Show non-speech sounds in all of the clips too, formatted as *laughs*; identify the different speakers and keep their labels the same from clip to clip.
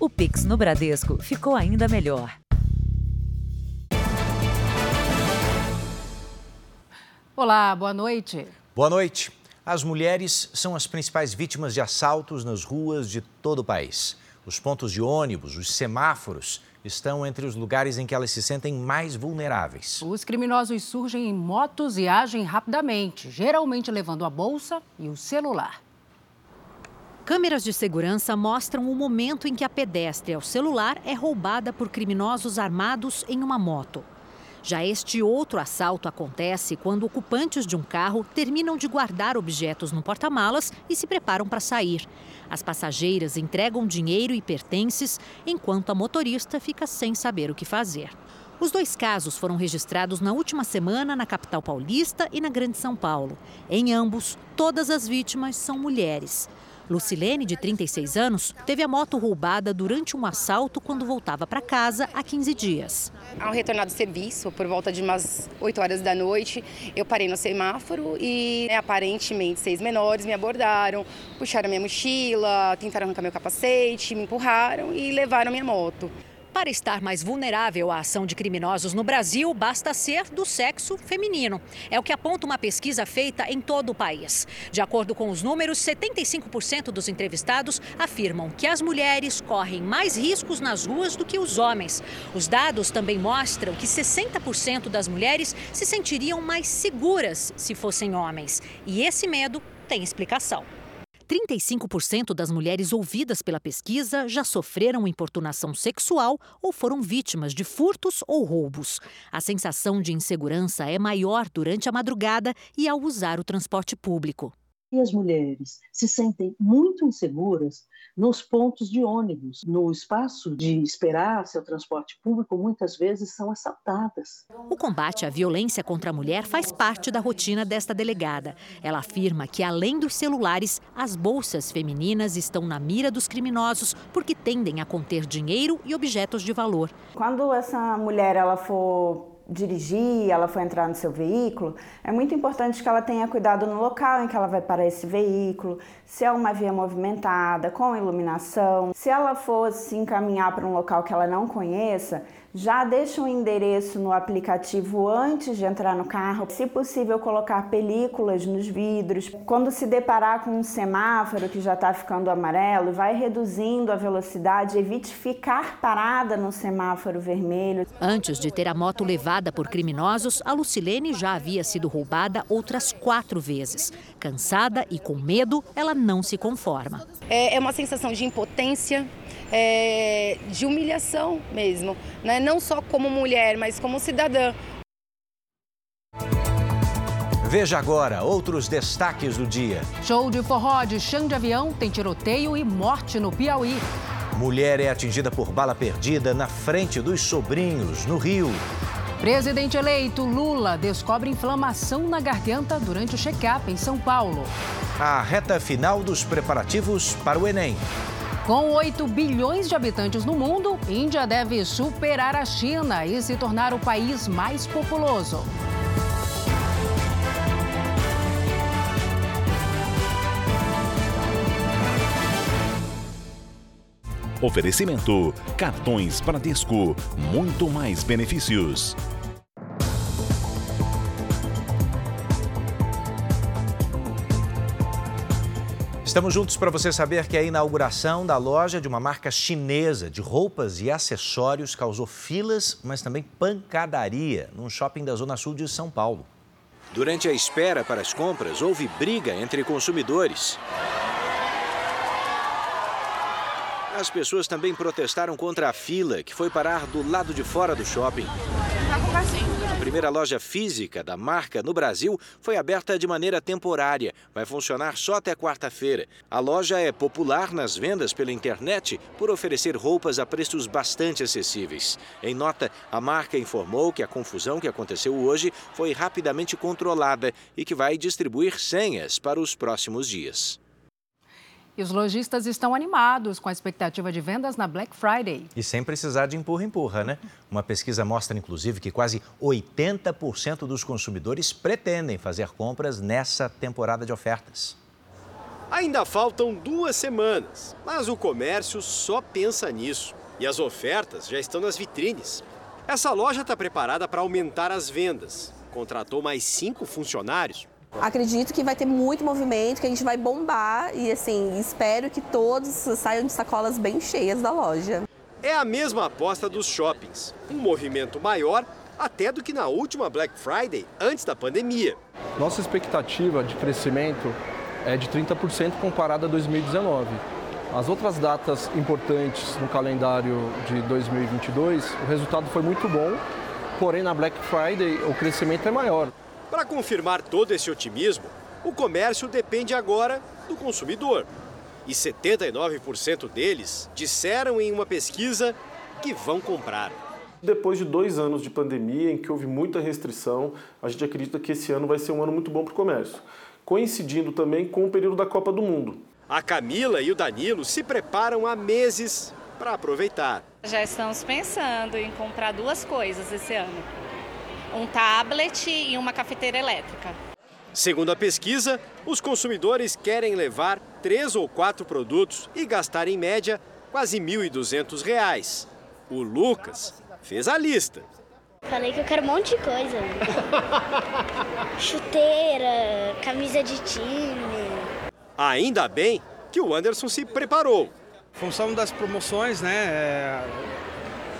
Speaker 1: O Pix no Bradesco ficou ainda melhor.
Speaker 2: Olá, boa noite.
Speaker 3: Boa noite. As mulheres são as principais vítimas de assaltos nas ruas de todo o país. Os pontos de ônibus, os semáforos, estão entre os lugares em que elas se sentem mais vulneráveis.
Speaker 2: Os criminosos surgem em motos e agem rapidamente, geralmente levando a bolsa e o celular.
Speaker 4: Câmeras de segurança mostram o momento em que a pedestre ao celular é roubada por criminosos armados em uma moto. Já este outro assalto acontece quando ocupantes de um carro terminam de guardar objetos no porta-malas e se preparam para sair. As passageiras entregam dinheiro e pertences, enquanto a motorista fica sem saber o que fazer. Os dois casos foram registrados na última semana na capital paulista e na Grande São Paulo. Em ambos, todas as vítimas são mulheres. Lucilene, de 36 anos, teve a moto roubada durante um assalto quando voltava para casa há 15 dias.
Speaker 5: Ao retornar do serviço, por volta de umas 8 horas da noite, eu parei no semáforo e né, aparentemente seis menores me abordaram, puxaram minha mochila, tentaram arrancar meu capacete, me empurraram e levaram minha moto.
Speaker 4: Para estar mais vulnerável à ação de criminosos no Brasil, basta ser do sexo feminino. É o que aponta uma pesquisa feita em todo o país. De acordo com os números, 75% dos entrevistados afirmam que as mulheres correm mais riscos nas ruas do que os homens. Os dados também mostram que 60% das mulheres se sentiriam mais seguras se fossem homens. E esse medo tem explicação. 35% das mulheres ouvidas pela pesquisa já sofreram importunação sexual ou foram vítimas de furtos ou roubos. A sensação de insegurança é maior durante a madrugada e ao usar o transporte público.
Speaker 6: E as mulheres se sentem muito inseguras nos pontos de ônibus, no espaço de esperar seu transporte público, muitas vezes são assaltadas.
Speaker 4: O combate à violência contra a mulher faz parte da rotina desta delegada. Ela afirma que, além dos celulares, as bolsas femininas estão na mira dos criminosos porque tendem a conter dinheiro e objetos de valor.
Speaker 7: Quando essa mulher ela for dirigir, ela for entrar no seu veículo, é muito importante que ela tenha cuidado no local em que ela vai parar esse veículo, se é uma via movimentada, com iluminação. Se ela fosse encaminhar para um local que ela não conheça, já deixa um endereço no aplicativo antes de entrar no carro. Se possível, colocar películas nos vidros. Quando se deparar com um semáforo que já está ficando amarelo, vai reduzindo a velocidade, evite ficar parada no semáforo vermelho.
Speaker 4: Antes de ter a moto levada por criminosos, a Lucilene já havia sido roubada outras quatro vezes. Cansada e com medo, ela não se conforma.
Speaker 5: É, é uma sensação de impotência, é, de humilhação mesmo, né? não só como mulher, mas como cidadã.
Speaker 3: Veja agora outros destaques do dia.
Speaker 2: Show de forró de chão de avião tem tiroteio e morte no Piauí.
Speaker 3: Mulher é atingida por bala perdida na frente dos sobrinhos, no Rio.
Speaker 2: Presidente eleito Lula descobre inflamação na garganta durante o check-up em São Paulo.
Speaker 3: A reta final dos preparativos para o Enem.
Speaker 2: Com 8 bilhões de habitantes no mundo, Índia deve superar a China e se tornar o país mais populoso.
Speaker 8: Oferecimento: cartões Bradesco, muito mais benefícios.
Speaker 3: Estamos juntos para você saber que a inauguração da loja de uma marca chinesa de roupas e acessórios causou filas, mas também pancadaria num shopping da Zona Sul de São Paulo. Durante a espera para as compras, houve briga entre consumidores. As pessoas também protestaram contra a fila que foi parar do lado de fora do shopping. A primeira loja física da marca no Brasil foi aberta de maneira temporária. Vai funcionar só até quarta-feira. A loja é popular nas vendas pela internet por oferecer roupas a preços bastante acessíveis. Em nota, a marca informou que a confusão que aconteceu hoje foi rapidamente controlada e que vai distribuir senhas para os próximos dias.
Speaker 2: E os lojistas estão animados com a expectativa de vendas na Black Friday.
Speaker 3: E sem precisar de empurra-empurra, né? Uma pesquisa mostra, inclusive, que quase 80% dos consumidores pretendem fazer compras nessa temporada de ofertas.
Speaker 9: Ainda faltam duas semanas, mas o comércio só pensa nisso. E as ofertas já estão nas vitrines. Essa loja está preparada para aumentar as vendas. Contratou mais cinco funcionários.
Speaker 10: Acredito que vai ter muito movimento, que a gente vai bombar e assim, espero que todos saiam de sacolas bem cheias da loja.
Speaker 9: É a mesma aposta dos shoppings. Um movimento maior até do que na última Black Friday, antes da pandemia.
Speaker 11: Nossa expectativa de crescimento é de 30% comparada a 2019. As outras datas importantes no calendário de 2022, o resultado foi muito bom, porém na Black Friday o crescimento é maior.
Speaker 9: Para confirmar todo esse otimismo, o comércio depende agora do consumidor. E 79% deles disseram em uma pesquisa que vão comprar.
Speaker 12: Depois de dois anos de pandemia, em que houve muita restrição, a gente acredita que esse ano vai ser um ano muito bom para o comércio, coincidindo também com o período da Copa do Mundo.
Speaker 9: A Camila e o Danilo se preparam há meses para aproveitar.
Speaker 13: Já estamos pensando em comprar duas coisas esse ano: um tablet e uma cafeteira elétrica.
Speaker 9: Segundo a pesquisa, os consumidores querem levar três ou quatro produtos e gastar em média quase R$ 1.200. O Lucas fez a lista.
Speaker 14: Falei que eu quero um monte de coisa. *laughs* Chuteira, camisa de time.
Speaker 9: Ainda bem que o Anderson se preparou.
Speaker 15: Função das promoções, né? É...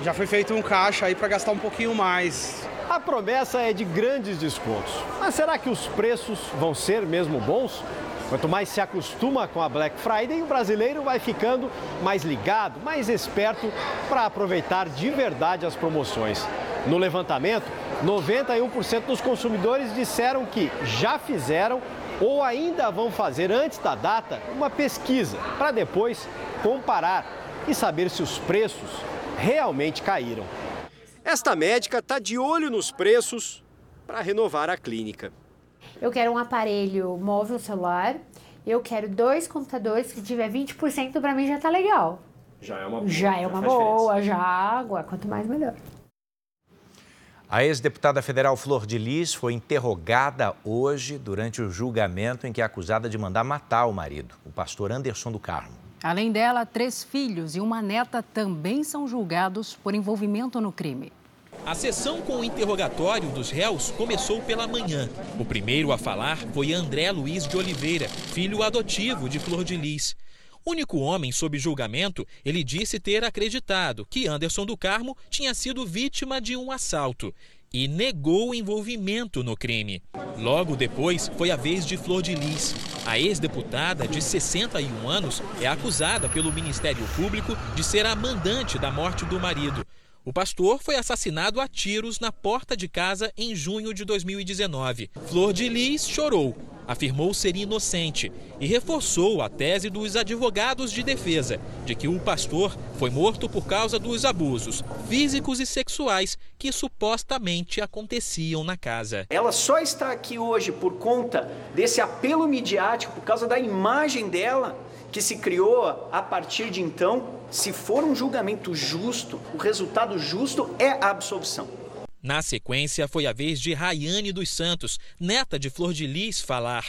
Speaker 15: Já foi feito um caixa aí para gastar um pouquinho mais.
Speaker 16: A promessa é de grandes descontos. Mas será que os preços vão ser mesmo bons? Quanto mais se acostuma com a Black Friday, o brasileiro vai ficando mais ligado, mais esperto para aproveitar de verdade as promoções. No levantamento, 91% dos consumidores disseram que já fizeram ou ainda vão fazer antes da data uma pesquisa para depois comparar e saber se os preços realmente caíram.
Speaker 9: Esta médica está de olho nos preços para renovar a clínica.
Speaker 17: Eu quero um aparelho móvel celular. Eu quero dois computadores. Se tiver 20% para mim já tá legal.
Speaker 12: Já é uma boa.
Speaker 17: Já é uma boa, já água. Quanto mais melhor.
Speaker 3: A ex-deputada federal Flor de Lis foi interrogada hoje durante o julgamento em que é acusada de mandar matar o marido, o pastor Anderson do Carmo.
Speaker 2: Além dela, três filhos e uma neta também são julgados por envolvimento no crime.
Speaker 18: A sessão com o interrogatório dos réus começou pela manhã. O primeiro a falar foi André Luiz de Oliveira, filho adotivo de Flor de Lis. Único homem sob julgamento, ele disse ter acreditado que Anderson do Carmo tinha sido vítima de um assalto e negou o envolvimento no crime. Logo depois, foi a vez de Flor de Lis. A ex-deputada, de 61 anos, é acusada pelo Ministério Público de ser a mandante da morte do marido. O pastor foi assassinado a tiros na porta de casa em junho de 2019. Flor de Lis chorou, afirmou ser inocente e reforçou a tese dos advogados de defesa de que o pastor foi morto por causa dos abusos físicos e sexuais que supostamente aconteciam na casa.
Speaker 19: Ela só está aqui hoje por conta desse apelo midiático, por causa da imagem dela que se criou a partir de então. Se for um julgamento justo, o resultado justo é a absolvição.
Speaker 18: Na sequência, foi a vez de Rayane dos Santos, neta de Flor de Lis, falar.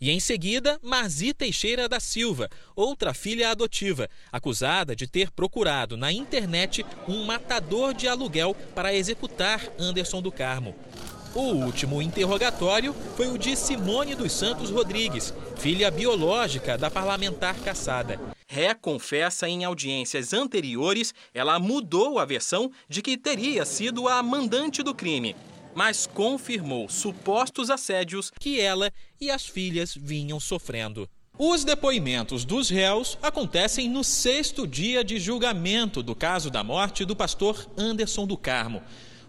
Speaker 18: E em seguida, Marzi Teixeira da Silva, outra filha adotiva, acusada de ter procurado na internet um matador de aluguel para executar Anderson do Carmo. O último interrogatório foi o de Simone dos Santos Rodrigues, filha biológica da parlamentar caçada. Ré confessa em audiências anteriores, ela mudou a versão de que teria sido a mandante do crime, mas confirmou supostos assédios que ela e as filhas vinham sofrendo. Os depoimentos dos réus acontecem no sexto dia de julgamento do caso da morte do pastor Anderson do Carmo.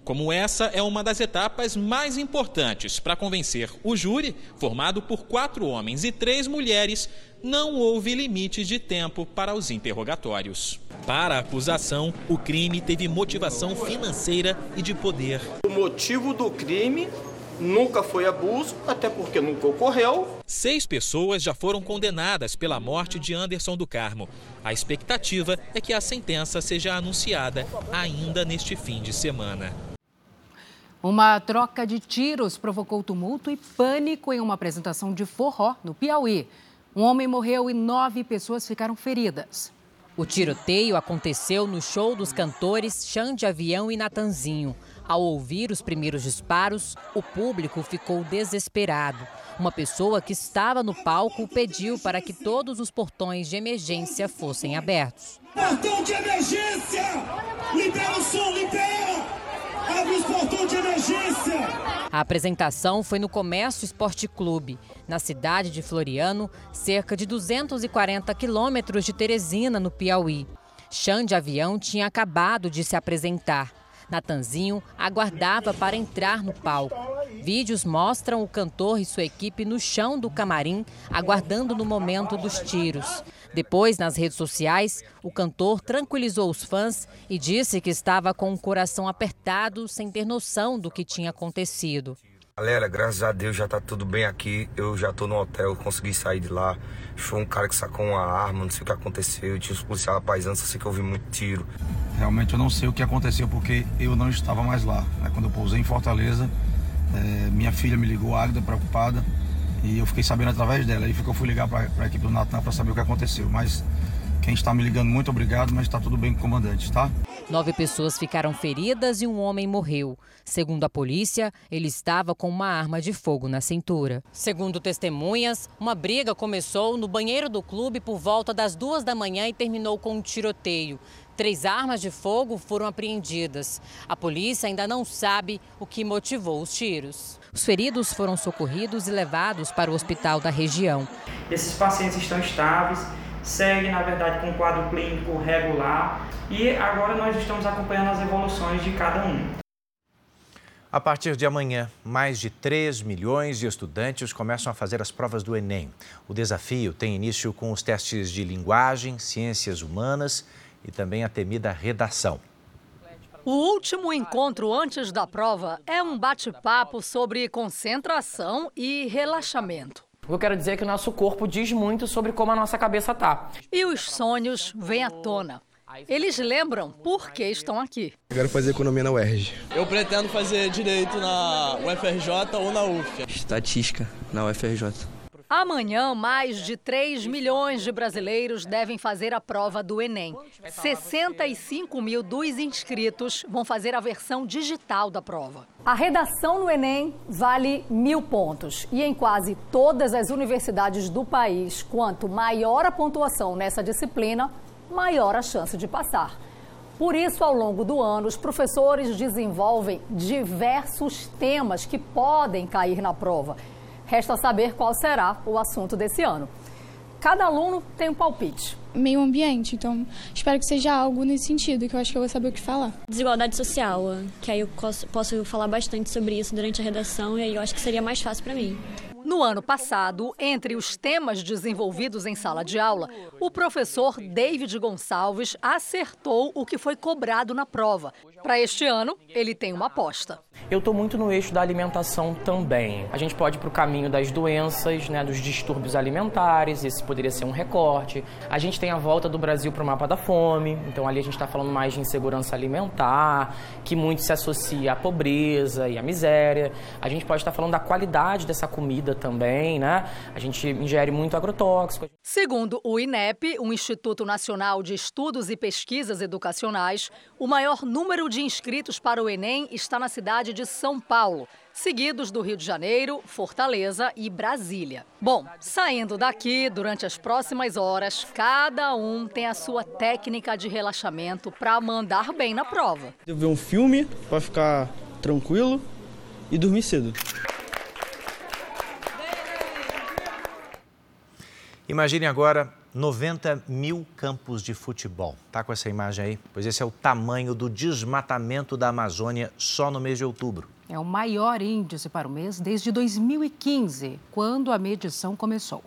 Speaker 18: Como essa é uma das etapas mais importantes para convencer o júri, formado por quatro homens e três mulheres, não houve limites de tempo para os interrogatórios. Para a acusação, o crime teve motivação financeira e de poder.
Speaker 19: O motivo do crime nunca foi abuso, até porque nunca ocorreu.
Speaker 18: Seis pessoas já foram condenadas pela morte de Anderson do Carmo. A expectativa é que a sentença seja anunciada ainda neste fim de semana.
Speaker 2: Uma troca de tiros provocou tumulto e pânico em uma apresentação de forró no Piauí. Um homem morreu e nove pessoas ficaram feridas.
Speaker 20: O tiroteio aconteceu no show dos cantores Xande de Avião e Natanzinho. Ao ouvir os primeiros disparos, o público ficou desesperado. Uma pessoa que estava no palco pediu para que todos os portões de emergência fossem abertos.
Speaker 21: Portão de emergência! Libera o som, libera! De emergência!
Speaker 20: A apresentação foi no Comércio Esporte Clube, na cidade de Floriano, cerca de 240 quilômetros de Teresina, no Piauí. Xande Avião tinha acabado de se apresentar. Natanzinho aguardava para entrar no palco. Vídeos mostram o cantor e sua equipe no chão do camarim, aguardando no momento dos tiros. Depois, nas redes sociais, o cantor tranquilizou os fãs e disse que estava com o coração apertado, sem ter noção do que tinha acontecido.
Speaker 22: Galera, graças a Deus já tá tudo bem aqui. Eu já tô no hotel, consegui sair de lá. Foi um cara que sacou uma arma, não sei o que aconteceu. Eu tinha os policiais paisanos, só sei que eu ouvi muito tiro.
Speaker 23: Realmente eu não sei o que aconteceu porque eu não estava mais lá. Quando eu pousei em Fortaleza, é, minha filha me ligou, Águida, preocupada, e eu fiquei sabendo através dela. Aí foi que eu fui ligar para a equipe do Natan para saber o que aconteceu. Mas quem está me ligando, muito obrigado, mas está tudo bem com o comandante, tá?
Speaker 20: Nove pessoas ficaram feridas e um homem morreu. Segundo a polícia, ele estava com uma arma de fogo na cintura. Segundo testemunhas, uma briga começou no banheiro do clube por volta das duas da manhã e terminou com um tiroteio. Três armas de fogo foram apreendidas. A polícia ainda não sabe o que motivou os tiros. Os feridos foram socorridos e levados para o hospital da região.
Speaker 24: Esses pacientes estão estáveis segue, na verdade, com um quadro clínico regular e agora nós estamos acompanhando as evoluções de cada um.
Speaker 3: A partir de amanhã, mais de 3 milhões de estudantes começam a fazer as provas do Enem. O desafio tem início com os testes de linguagem, ciências humanas e também a temida redação.
Speaker 25: O último encontro antes da prova é um bate-papo sobre concentração e relaxamento.
Speaker 26: Eu quero dizer é que o nosso corpo diz muito sobre como a nossa cabeça tá.
Speaker 25: E os sonhos vêm à tona. Eles lembram por que estão aqui.
Speaker 27: Eu quero fazer economia na UERJ.
Speaker 28: Eu pretendo fazer direito na UFRJ ou na UF.
Speaker 27: Estatística na UFRJ.
Speaker 25: Amanhã, mais de 3 milhões de brasileiros devem fazer a prova do Enem. 65 mil dos inscritos vão fazer a versão digital da prova. A redação no Enem vale mil pontos. E em quase todas as universidades do país, quanto maior a pontuação nessa disciplina, maior a chance de passar. Por isso, ao longo do ano, os professores desenvolvem diversos temas que podem cair na prova. Resta saber qual será o assunto desse ano. Cada aluno tem um palpite.
Speaker 29: Meio ambiente, então espero que seja algo nesse sentido, que eu acho que eu vou saber o que falar.
Speaker 30: Desigualdade social, que aí eu posso falar bastante sobre isso durante a redação e aí eu acho que seria mais fácil para mim.
Speaker 25: No ano passado, entre os temas desenvolvidos em sala de aula, o professor David Gonçalves acertou o que foi cobrado na prova. Para este ano, ele tem uma aposta.
Speaker 26: Eu estou muito no eixo da alimentação também. A gente pode ir para o caminho das doenças, né, dos distúrbios alimentares, esse poderia ser um recorte. A gente tem a volta do Brasil para o mapa da fome, então ali a gente está falando mais de insegurança alimentar, que muito se associa à pobreza e à miséria. A gente pode estar falando da qualidade dessa comida também, né? A gente ingere muito agrotóxico.
Speaker 25: Segundo o INEP, o Instituto Nacional de Estudos e Pesquisas Educacionais, o maior número de inscritos para o Enem está na cidade de São Paulo, seguidos do Rio de Janeiro, Fortaleza e Brasília. Bom, saindo daqui, durante as próximas horas, cada um tem a sua técnica de relaxamento para mandar bem na prova.
Speaker 27: Eu ver um filme para ficar tranquilo e dormir cedo.
Speaker 3: Imagine agora 90 mil campos de futebol. Tá com essa imagem aí? Pois esse é o tamanho do desmatamento da Amazônia só no mês de outubro.
Speaker 2: É o maior índice para o mês desde 2015, quando a medição começou.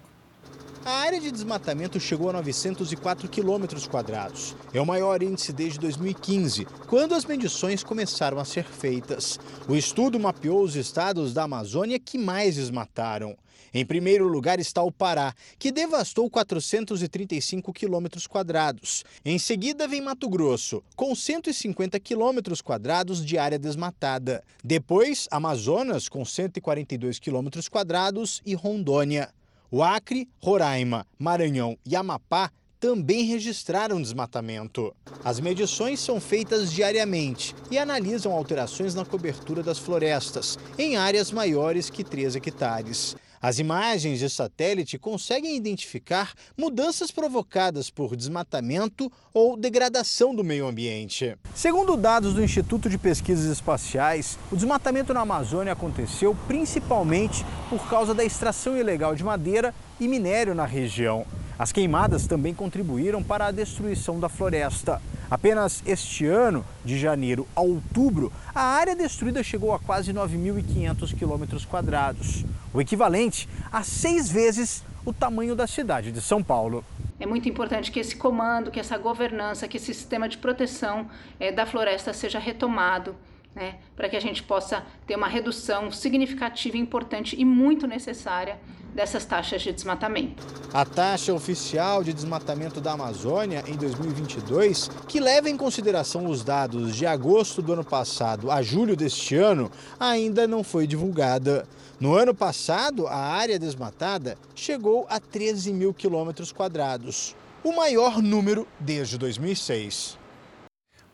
Speaker 31: A área de desmatamento chegou a 904 quilômetros quadrados. É o maior índice desde 2015, quando as medições começaram a ser feitas. O estudo mapeou os estados da Amazônia que mais desmataram. Em primeiro lugar está o Pará, que devastou 435 quilômetros quadrados. Em seguida vem Mato Grosso, com 150 quilômetros quadrados de área desmatada. Depois, Amazonas, com 142 quilômetros quadrados e Rondônia. O Acre, Roraima, Maranhão e Amapá também registraram desmatamento. As medições são feitas diariamente e analisam alterações na cobertura das florestas, em áreas maiores que 3 hectares. As imagens de satélite conseguem identificar mudanças provocadas por desmatamento ou degradação do meio ambiente. Segundo dados do Instituto de Pesquisas Espaciais, o desmatamento na Amazônia aconteceu principalmente por causa da extração ilegal de madeira e minério na região. As queimadas também contribuíram para a destruição da floresta. Apenas este ano, de janeiro a outubro, a área destruída chegou a quase 9.500 quilômetros quadrados, o equivalente a seis vezes o tamanho da cidade de São Paulo.
Speaker 32: É muito importante que esse comando, que essa governança, que esse sistema de proteção é, da floresta seja retomado né, para que a gente possa ter uma redução significativa, importante e muito necessária dessas taxas de desmatamento.
Speaker 31: A taxa oficial de desmatamento da Amazônia em 2022, que leva em consideração os dados de agosto do ano passado a julho deste ano, ainda não foi divulgada. No ano passado, a área desmatada chegou a 13 mil quilômetros quadrados, o maior número desde 2006.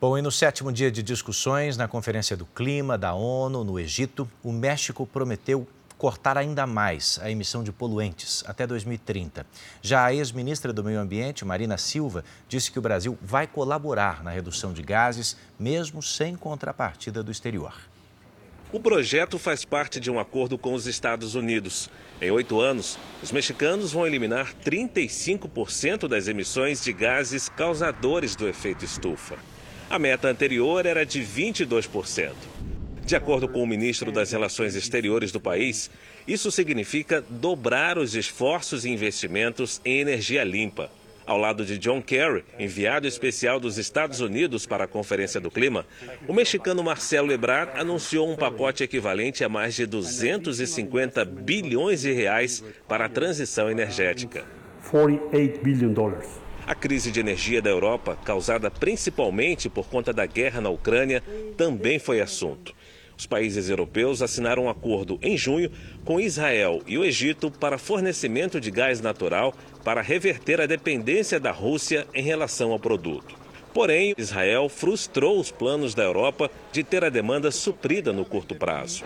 Speaker 3: Bom, e no sétimo dia de discussões na Conferência do Clima da ONU no Egito, o México prometeu cortar ainda mais a emissão de poluentes até 2030. Já a ex-ministra do Meio Ambiente, Marina Silva, disse que o Brasil vai colaborar na redução de gases, mesmo sem contrapartida do exterior.
Speaker 33: O projeto faz parte de um acordo com os Estados Unidos. Em oito anos, os mexicanos vão eliminar 35% das emissões de gases causadores do efeito estufa. A meta anterior era de 22%. De acordo com o ministro das Relações Exteriores do país, isso significa dobrar os esforços e investimentos em energia limpa. Ao lado de John Kerry, enviado especial dos Estados Unidos para a Conferência do Clima, o mexicano Marcelo Ebrard anunciou um pacote equivalente a mais de 250 bilhões de reais para a transição energética.
Speaker 34: 48 billion dollars.
Speaker 33: A crise de energia da Europa, causada principalmente por conta da guerra na Ucrânia, também foi assunto. Os países europeus assinaram um acordo em junho com Israel e o Egito para fornecimento de gás natural para reverter a dependência da Rússia em relação ao produto. Porém, Israel frustrou os planos da Europa de ter a demanda suprida no curto prazo.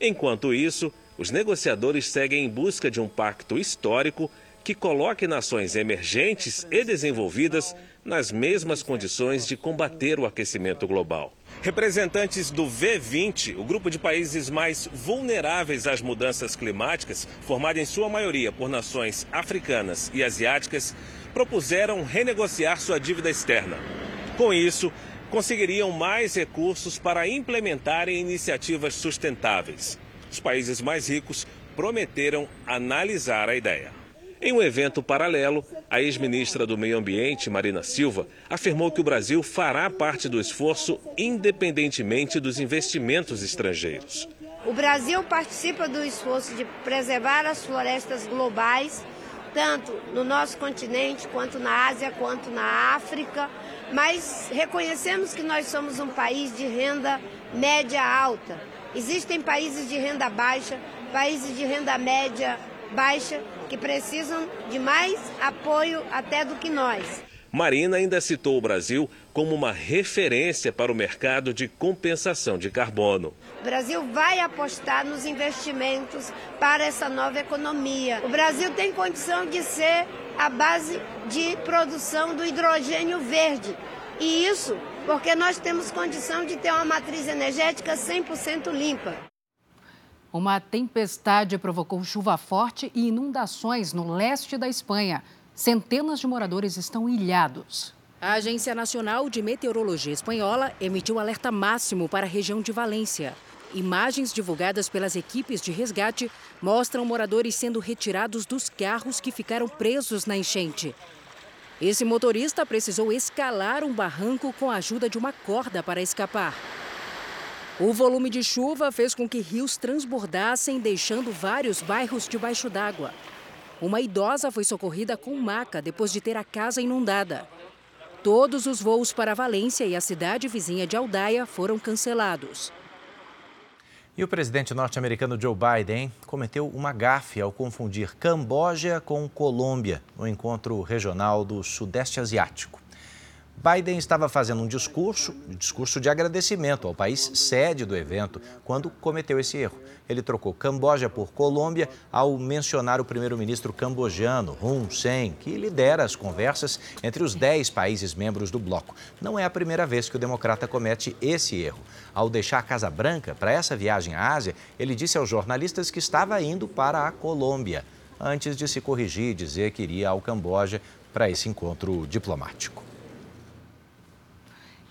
Speaker 33: Enquanto isso, os negociadores seguem em busca de um pacto histórico que coloque nações emergentes e desenvolvidas nas mesmas condições de combater o aquecimento global. Representantes do V20, o grupo de países mais vulneráveis às mudanças climáticas, formado em sua maioria por nações africanas e asiáticas, propuseram renegociar sua dívida externa. Com isso, conseguiriam mais recursos para implementarem iniciativas sustentáveis. Os países mais ricos prometeram analisar a ideia. Em um evento paralelo, a ex-ministra do Meio Ambiente, Marina Silva, afirmou que o Brasil fará parte do esforço independentemente dos investimentos estrangeiros.
Speaker 35: O Brasil participa do esforço de preservar as florestas globais, tanto no nosso continente, quanto na Ásia, quanto na África, mas reconhecemos que nós somos um país de renda média alta. Existem países de renda baixa, países de renda média baixa que precisam de mais apoio até do que nós.
Speaker 33: Marina ainda citou o Brasil como uma referência para o mercado de compensação de carbono.
Speaker 35: O Brasil vai apostar nos investimentos para essa nova economia. O Brasil tem condição de ser a base de produção do hidrogênio verde. E isso porque nós temos condição de ter uma matriz energética 100% limpa.
Speaker 2: Uma tempestade provocou chuva forte e inundações no leste da Espanha. Centenas de moradores estão ilhados.
Speaker 36: A Agência Nacional de Meteorologia Espanhola emitiu alerta máximo para a região de Valência. Imagens divulgadas pelas equipes de resgate mostram moradores sendo retirados dos carros que ficaram presos na enchente. Esse motorista precisou escalar um barranco com a ajuda de uma corda para escapar. O volume de chuva fez com que rios transbordassem, deixando vários bairros debaixo d'água. Uma idosa foi socorrida com maca depois de ter a casa inundada. Todos os voos para Valência e a cidade vizinha de Aldaia foram cancelados.
Speaker 3: E o presidente norte-americano Joe Biden cometeu uma gafe ao confundir Camboja com Colômbia no encontro regional do Sudeste Asiático. Biden estava fazendo um discurso, um discurso de agradecimento ao país sede do evento, quando cometeu esse erro. Ele trocou Camboja por Colômbia ao mencionar o primeiro-ministro cambojano, Hun Sen, que lidera as conversas entre os dez países membros do bloco. Não é a primeira vez que o democrata comete esse erro. Ao deixar a Casa Branca para essa viagem à Ásia, ele disse aos jornalistas que estava indo para a Colômbia, antes de se corrigir e dizer que iria ao Camboja para esse encontro diplomático.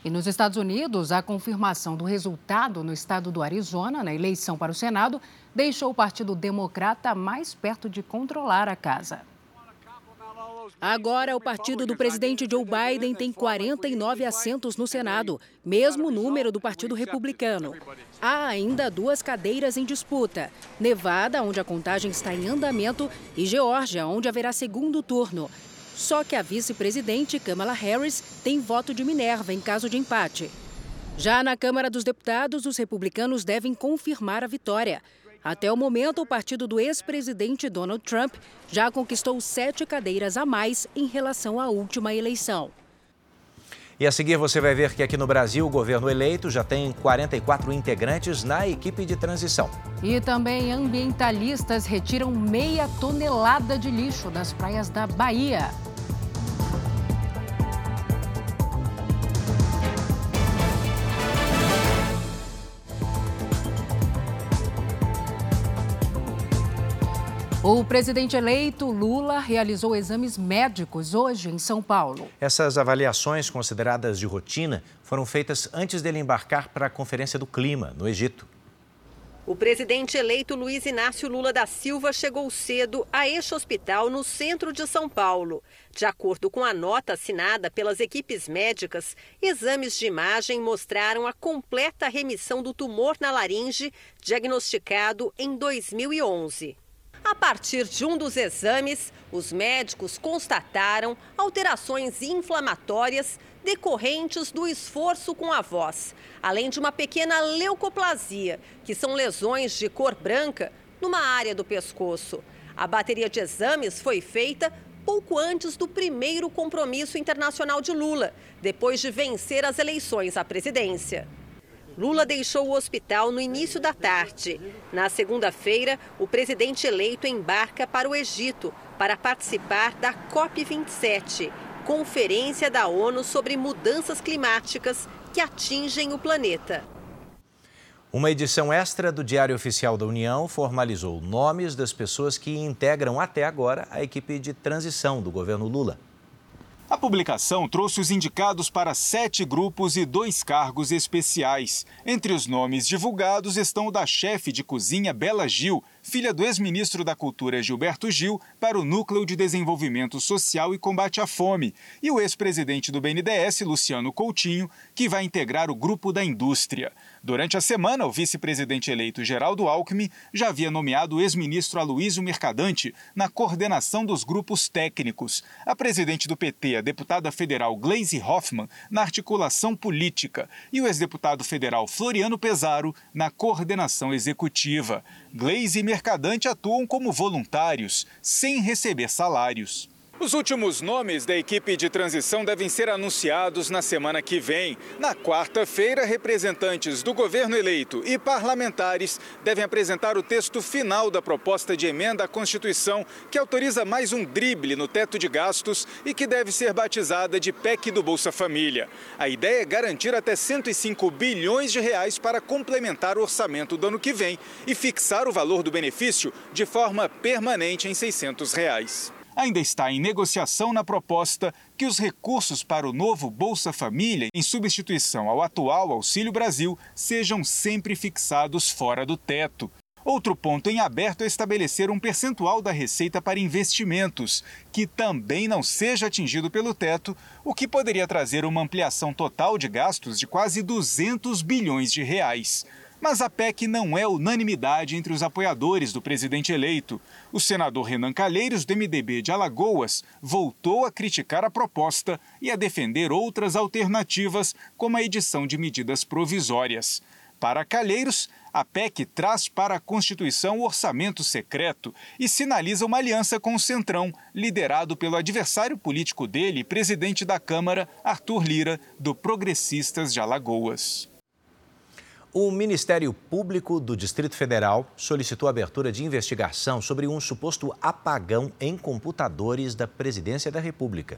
Speaker 2: E nos Estados Unidos, a confirmação do resultado no estado do Arizona, na eleição para o Senado, deixou o Partido Democrata mais perto de controlar a casa.
Speaker 36: Agora, o partido do presidente Joe Biden tem 49 assentos no Senado, mesmo número do Partido Republicano. Há ainda duas cadeiras em disputa: Nevada, onde a contagem está em andamento, e Geórgia, onde haverá segundo turno. Só que a vice-presidente Kamala Harris tem voto de Minerva em caso de empate. Já na Câmara dos Deputados, os republicanos devem confirmar a vitória. Até o momento, o partido do ex-presidente Donald Trump já conquistou sete cadeiras a mais em relação à última eleição.
Speaker 3: E a seguir você vai ver que aqui no Brasil o governo eleito já tem 44 integrantes na equipe de transição.
Speaker 2: E também ambientalistas retiram meia tonelada de lixo das praias da Bahia. O presidente eleito Lula realizou exames médicos hoje em São Paulo.
Speaker 3: Essas avaliações, consideradas de rotina, foram feitas antes dele embarcar para a Conferência do Clima, no Egito.
Speaker 37: O presidente eleito Luiz Inácio Lula da Silva chegou cedo a este hospital no centro de São Paulo. De acordo com a nota assinada pelas equipes médicas, exames de imagem mostraram a completa remissão do tumor na laringe, diagnosticado em 2011. A partir de um dos exames, os médicos constataram alterações inflamatórias decorrentes do esforço com a voz, além de uma pequena leucoplasia, que são lesões de cor branca numa área do pescoço. A bateria de exames foi feita pouco antes do primeiro compromisso internacional de Lula, depois de vencer as eleições à presidência. Lula deixou o hospital no início da tarde. Na segunda-feira, o presidente eleito embarca para o Egito para participar da COP27, Conferência da ONU sobre Mudanças Climáticas que atingem o planeta.
Speaker 3: Uma edição extra do Diário Oficial da União formalizou nomes das pessoas que integram até agora a equipe de transição do governo Lula.
Speaker 38: A publicação trouxe os indicados para sete grupos e dois cargos especiais. Entre os nomes divulgados estão o da chefe de cozinha Bela Gil, filha do ex-ministro da Cultura Gilberto Gil, para o Núcleo de Desenvolvimento Social e Combate à Fome, e o ex-presidente do BNDES, Luciano Coutinho, que vai integrar o Grupo da Indústria. Durante a semana, o vice-presidente eleito Geraldo Alckmin já havia nomeado o ex-ministro Aloysio Mercadante na coordenação dos grupos técnicos. A presidente do PT, a deputada federal Gleisi Hoffmann, na articulação política e o ex-deputado federal Floriano Pesaro na coordenação executiva. Gleisi e Mercadante atuam como voluntários, sem receber salários. Os últimos nomes da equipe de transição devem ser anunciados na semana que vem. Na quarta-feira, representantes do governo eleito e parlamentares devem apresentar o texto final da proposta de emenda à Constituição, que autoriza mais um drible no teto de gastos e que deve ser batizada de PEC do Bolsa Família. A ideia é garantir até 105 bilhões de reais para complementar o orçamento do ano que vem e fixar o valor do benefício de forma permanente em 600 reais ainda está em negociação na proposta que os recursos para o novo Bolsa Família, em substituição ao atual Auxílio Brasil, sejam sempre fixados fora do teto. Outro ponto em aberto é estabelecer um percentual da receita para investimentos, que também não seja atingido pelo teto, o que poderia trazer uma ampliação total de gastos de quase 200 bilhões de reais. Mas a PEC não é unanimidade entre os apoiadores do presidente eleito. O senador Renan Calheiros, do MDB de Alagoas, voltou a criticar a proposta e a defender outras alternativas, como a edição de medidas provisórias. Para Calheiros, a PEC traz para a Constituição o orçamento secreto e sinaliza uma aliança com o Centrão, liderado pelo adversário político dele, presidente da Câmara, Arthur Lira, do Progressistas de Alagoas.
Speaker 3: O Ministério Público do Distrito Federal solicitou a abertura de investigação sobre um suposto apagão em computadores da Presidência da República.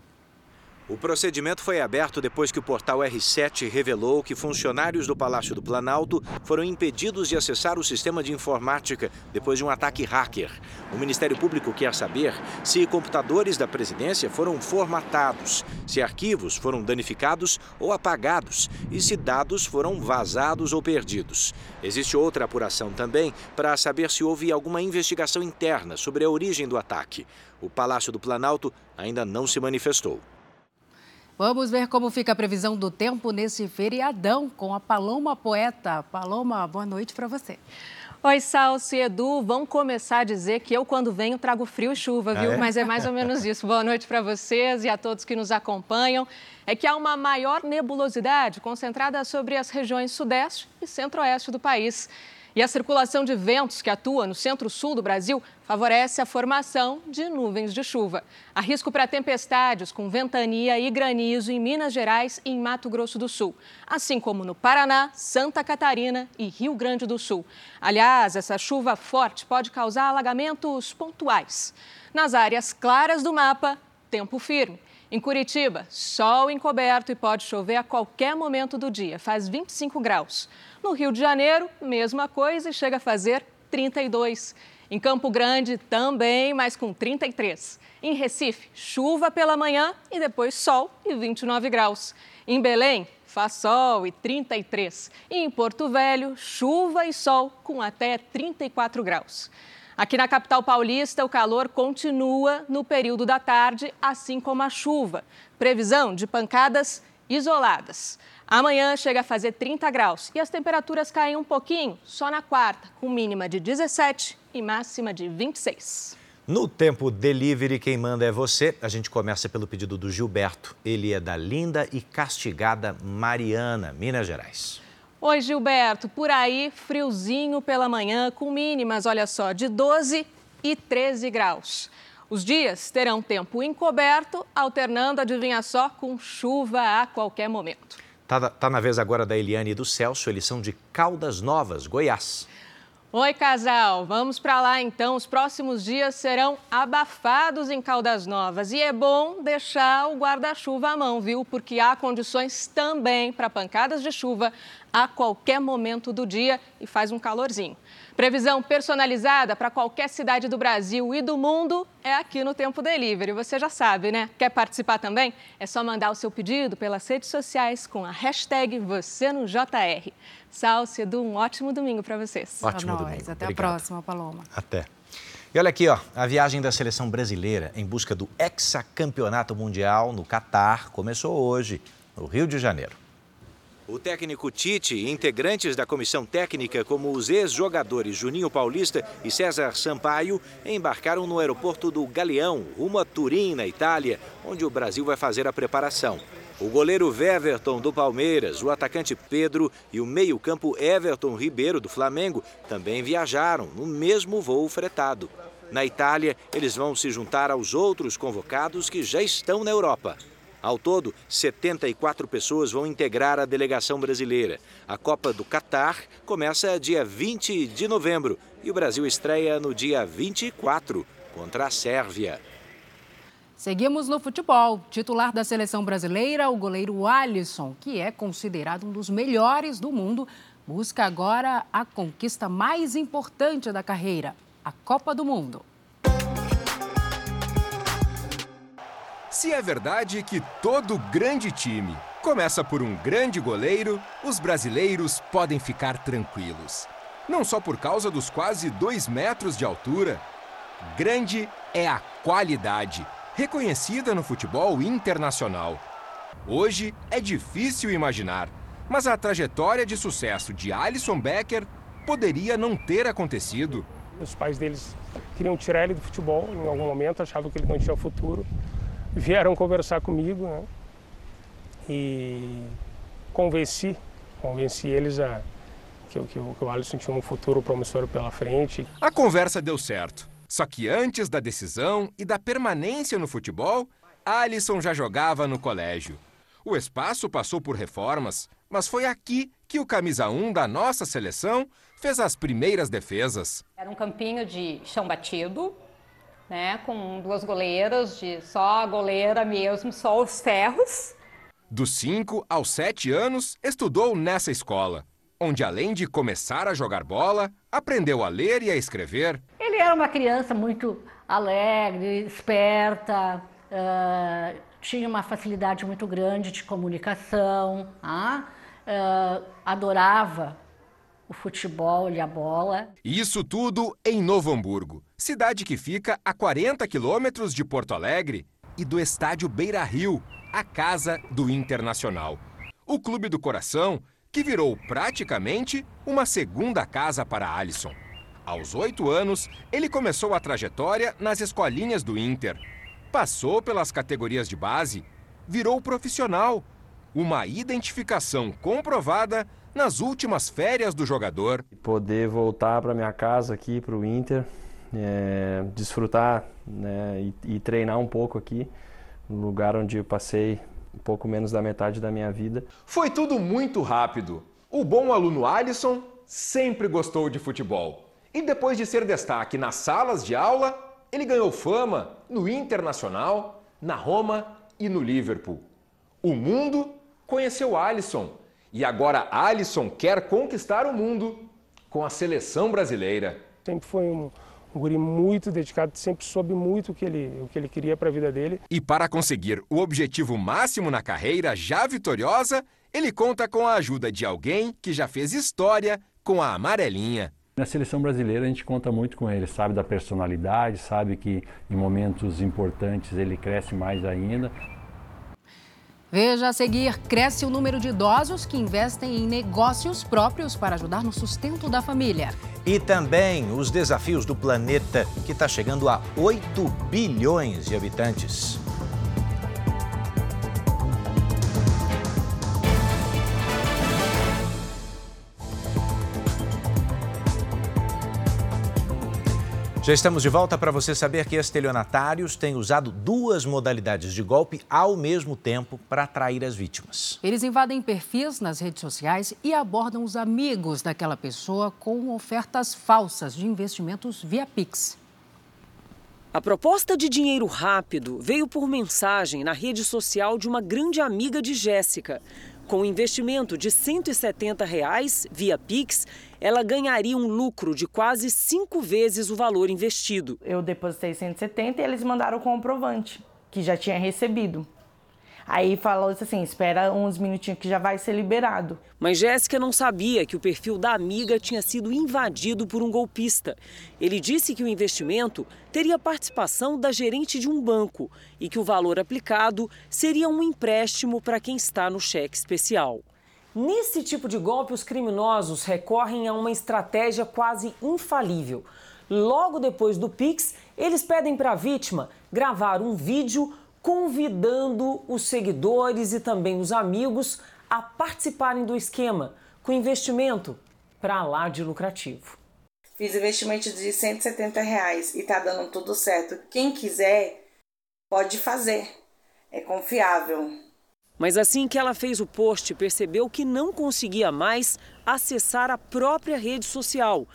Speaker 3: O procedimento foi aberto depois que o portal R7 revelou que funcionários do Palácio do Planalto foram impedidos de acessar o sistema de informática depois de um ataque hacker. O Ministério Público quer saber se computadores da presidência foram formatados, se arquivos foram danificados ou apagados e se dados foram vazados ou perdidos. Existe outra apuração também para saber se houve alguma investigação interna sobre a origem do ataque. O Palácio do Planalto ainda não se manifestou.
Speaker 2: Vamos ver como fica a previsão do tempo nesse feriadão com a Paloma Poeta. Paloma, boa noite para você.
Speaker 39: Oi, Salso e Edu. Vamos começar a dizer que eu, quando venho, trago frio e chuva, viu? Ah, é? Mas é mais ou menos isso. Boa noite para vocês e a todos que nos acompanham. É que há uma maior nebulosidade concentrada sobre as regiões sudeste e centro-oeste do país. E a circulação de ventos que atua no centro-sul do Brasil favorece a formação de nuvens de chuva. Há risco para tempestades com ventania e granizo em Minas Gerais e em Mato Grosso do Sul, assim como no Paraná, Santa Catarina e Rio Grande do Sul. Aliás, essa chuva forte pode causar alagamentos pontuais. Nas áreas claras do mapa, tempo firme. Em Curitiba, sol encoberto e pode chover a qualquer momento do dia, faz 25 graus. No Rio de Janeiro, mesma coisa e chega a fazer 32. Em Campo Grande, também, mas com 33. Em Recife, chuva pela manhã e depois sol e 29 graus. Em Belém, faz sol e 33. E em Porto Velho, chuva e sol com até 34 graus. Aqui na capital paulista, o calor continua no período da tarde, assim como a chuva. Previsão de pancadas isoladas. Amanhã chega a fazer 30 graus e as temperaturas caem um pouquinho só na quarta, com mínima de 17 e máxima de 26.
Speaker 3: No tempo delivery, quem manda é você. A gente começa pelo pedido do Gilberto. Ele é da linda e castigada Mariana, Minas Gerais.
Speaker 39: Oi, Gilberto. Por aí, friozinho pela manhã, com mínimas, olha só, de 12 e 13 graus. Os dias terão tempo encoberto, alternando, adivinha só, com chuva a qualquer momento.
Speaker 3: Tá, tá na vez agora da Eliane e do Celso, eles são de Caldas Novas, Goiás.
Speaker 39: Oi, casal. Vamos para lá então. Os próximos dias serão abafados em Caldas Novas e é bom deixar o guarda-chuva à mão, viu? Porque há condições também para pancadas de chuva a qualquer momento do dia e faz um calorzinho. Previsão personalizada para qualquer cidade do Brasil e do mundo é aqui no Tempo Delivery. Você já sabe, né? Quer participar também? É só mandar o seu pedido pelas redes sociais com a hashtag você no JR. Salce, Edu, um ótimo domingo para vocês.
Speaker 3: Ótimo domingo.
Speaker 39: Até
Speaker 3: Obrigado.
Speaker 39: a próxima, Paloma.
Speaker 3: Até. E olha aqui, ó, a viagem da seleção brasileira em busca do hexacampeonato mundial no Catar começou hoje, no Rio de Janeiro. O técnico Tite e integrantes da comissão técnica, como os ex-jogadores Juninho Paulista e César Sampaio, embarcaram no aeroporto do Galeão, rumo a Turim, na Itália, onde o Brasil vai fazer a preparação. O goleiro Weverton do Palmeiras, o atacante Pedro e o meio-campo Everton Ribeiro do Flamengo também viajaram no mesmo voo fretado. Na Itália, eles vão se juntar aos outros convocados que já estão na Europa. Ao todo, 74 pessoas vão integrar a delegação brasileira. A Copa do Catar começa dia 20 de novembro e o Brasil estreia no dia 24 contra a Sérvia.
Speaker 2: Seguimos no futebol. Titular da seleção brasileira, o goleiro Alisson, que é considerado um dos melhores do mundo, busca agora a conquista mais importante da carreira, a Copa do Mundo.
Speaker 40: Se é verdade que todo grande time começa por um grande goleiro, os brasileiros podem ficar tranquilos. Não só por causa dos quase dois metros de altura. Grande é a qualidade, reconhecida no futebol internacional. Hoje é difícil imaginar, mas a trajetória de sucesso de Alisson Becker poderia não ter acontecido.
Speaker 41: Os pais deles queriam tirar ele do futebol em algum momento, achavam que ele não tinha futuro vieram conversar comigo né? e convenci, convenci eles a que, que, que o Alisson tinha um futuro promissor pela frente.
Speaker 40: A conversa deu certo. Só que antes da decisão e da permanência no futebol, Alisson já jogava no colégio. O espaço passou por reformas, mas foi aqui que o camisa 1 da nossa seleção fez as primeiras defesas.
Speaker 42: Era um campinho de chão batido, né, com duas goleiras, de só a goleira mesmo, só os ferros.
Speaker 40: Dos 5 aos 7 anos, estudou nessa escola, onde além de começar a jogar bola, aprendeu a ler e a escrever.
Speaker 43: Ele era uma criança muito alegre, esperta, uh, tinha uma facilidade muito grande de comunicação, uh, adorava o futebol e a bola.
Speaker 40: Isso tudo em Novo Hamburgo, cidade que fica a 40 quilômetros de Porto Alegre e do estádio Beira Rio, a casa do Internacional. O clube do coração que virou praticamente uma segunda casa para Alisson. Aos oito anos, ele começou a trajetória nas escolinhas do Inter. Passou pelas categorias de base, virou profissional. Uma identificação comprovada nas últimas férias do jogador.
Speaker 44: Poder voltar para minha casa aqui, para o Inter, é, desfrutar né, e, e treinar um pouco aqui, no lugar onde eu passei um pouco menos da metade da minha vida.
Speaker 40: Foi tudo muito rápido. O bom aluno Alisson sempre gostou de futebol. E depois de ser destaque nas salas de aula, ele ganhou fama no Internacional, na Roma e no Liverpool. O mundo conheceu Alisson e agora Alisson quer conquistar o mundo com a seleção brasileira.
Speaker 41: Sempre foi um, um guri muito dedicado, sempre soube muito o que ele, o que ele queria para a vida dele.
Speaker 40: E para conseguir o objetivo máximo na carreira já vitoriosa, ele conta com a ajuda de alguém que já fez história com a amarelinha.
Speaker 34: Na seleção brasileira a gente conta muito com ele, sabe da personalidade, sabe que em momentos importantes ele cresce mais ainda.
Speaker 2: Veja a seguir: cresce o número de idosos que investem em negócios próprios para ajudar no sustento da família.
Speaker 3: E também os desafios do planeta, que está chegando a 8 bilhões de habitantes. Já estamos de volta para você saber que estelionatários têm usado duas modalidades de golpe ao mesmo tempo para atrair as vítimas.
Speaker 2: Eles invadem perfis nas redes sociais e abordam os amigos daquela pessoa com ofertas falsas de investimentos via Pix.
Speaker 45: A proposta de dinheiro rápido veio por mensagem na rede social de uma grande amiga de Jéssica. Com um investimento de 170 reais via Pix, ela ganharia um lucro de quase cinco vezes o valor investido.
Speaker 46: Eu depositei 170 e eles mandaram o comprovante, que já tinha recebido. Aí falou assim: espera uns minutinhos que já vai ser liberado.
Speaker 45: Mas Jéssica não sabia que o perfil da amiga tinha sido invadido por um golpista. Ele disse que o investimento teria participação da gerente de um banco e que o valor aplicado seria um empréstimo para quem está no cheque especial. Nesse tipo de golpe, os criminosos recorrem a uma estratégia quase infalível. Logo depois do Pix, eles pedem para a vítima gravar um vídeo convidando os seguidores e também os amigos a participarem do esquema com investimento para lá de lucrativo.
Speaker 46: Fiz investimento de 170 reais e tá dando tudo certo. Quem quiser pode fazer. É confiável.
Speaker 45: Mas assim que ela fez o post, percebeu que não conseguia mais acessar a própria rede social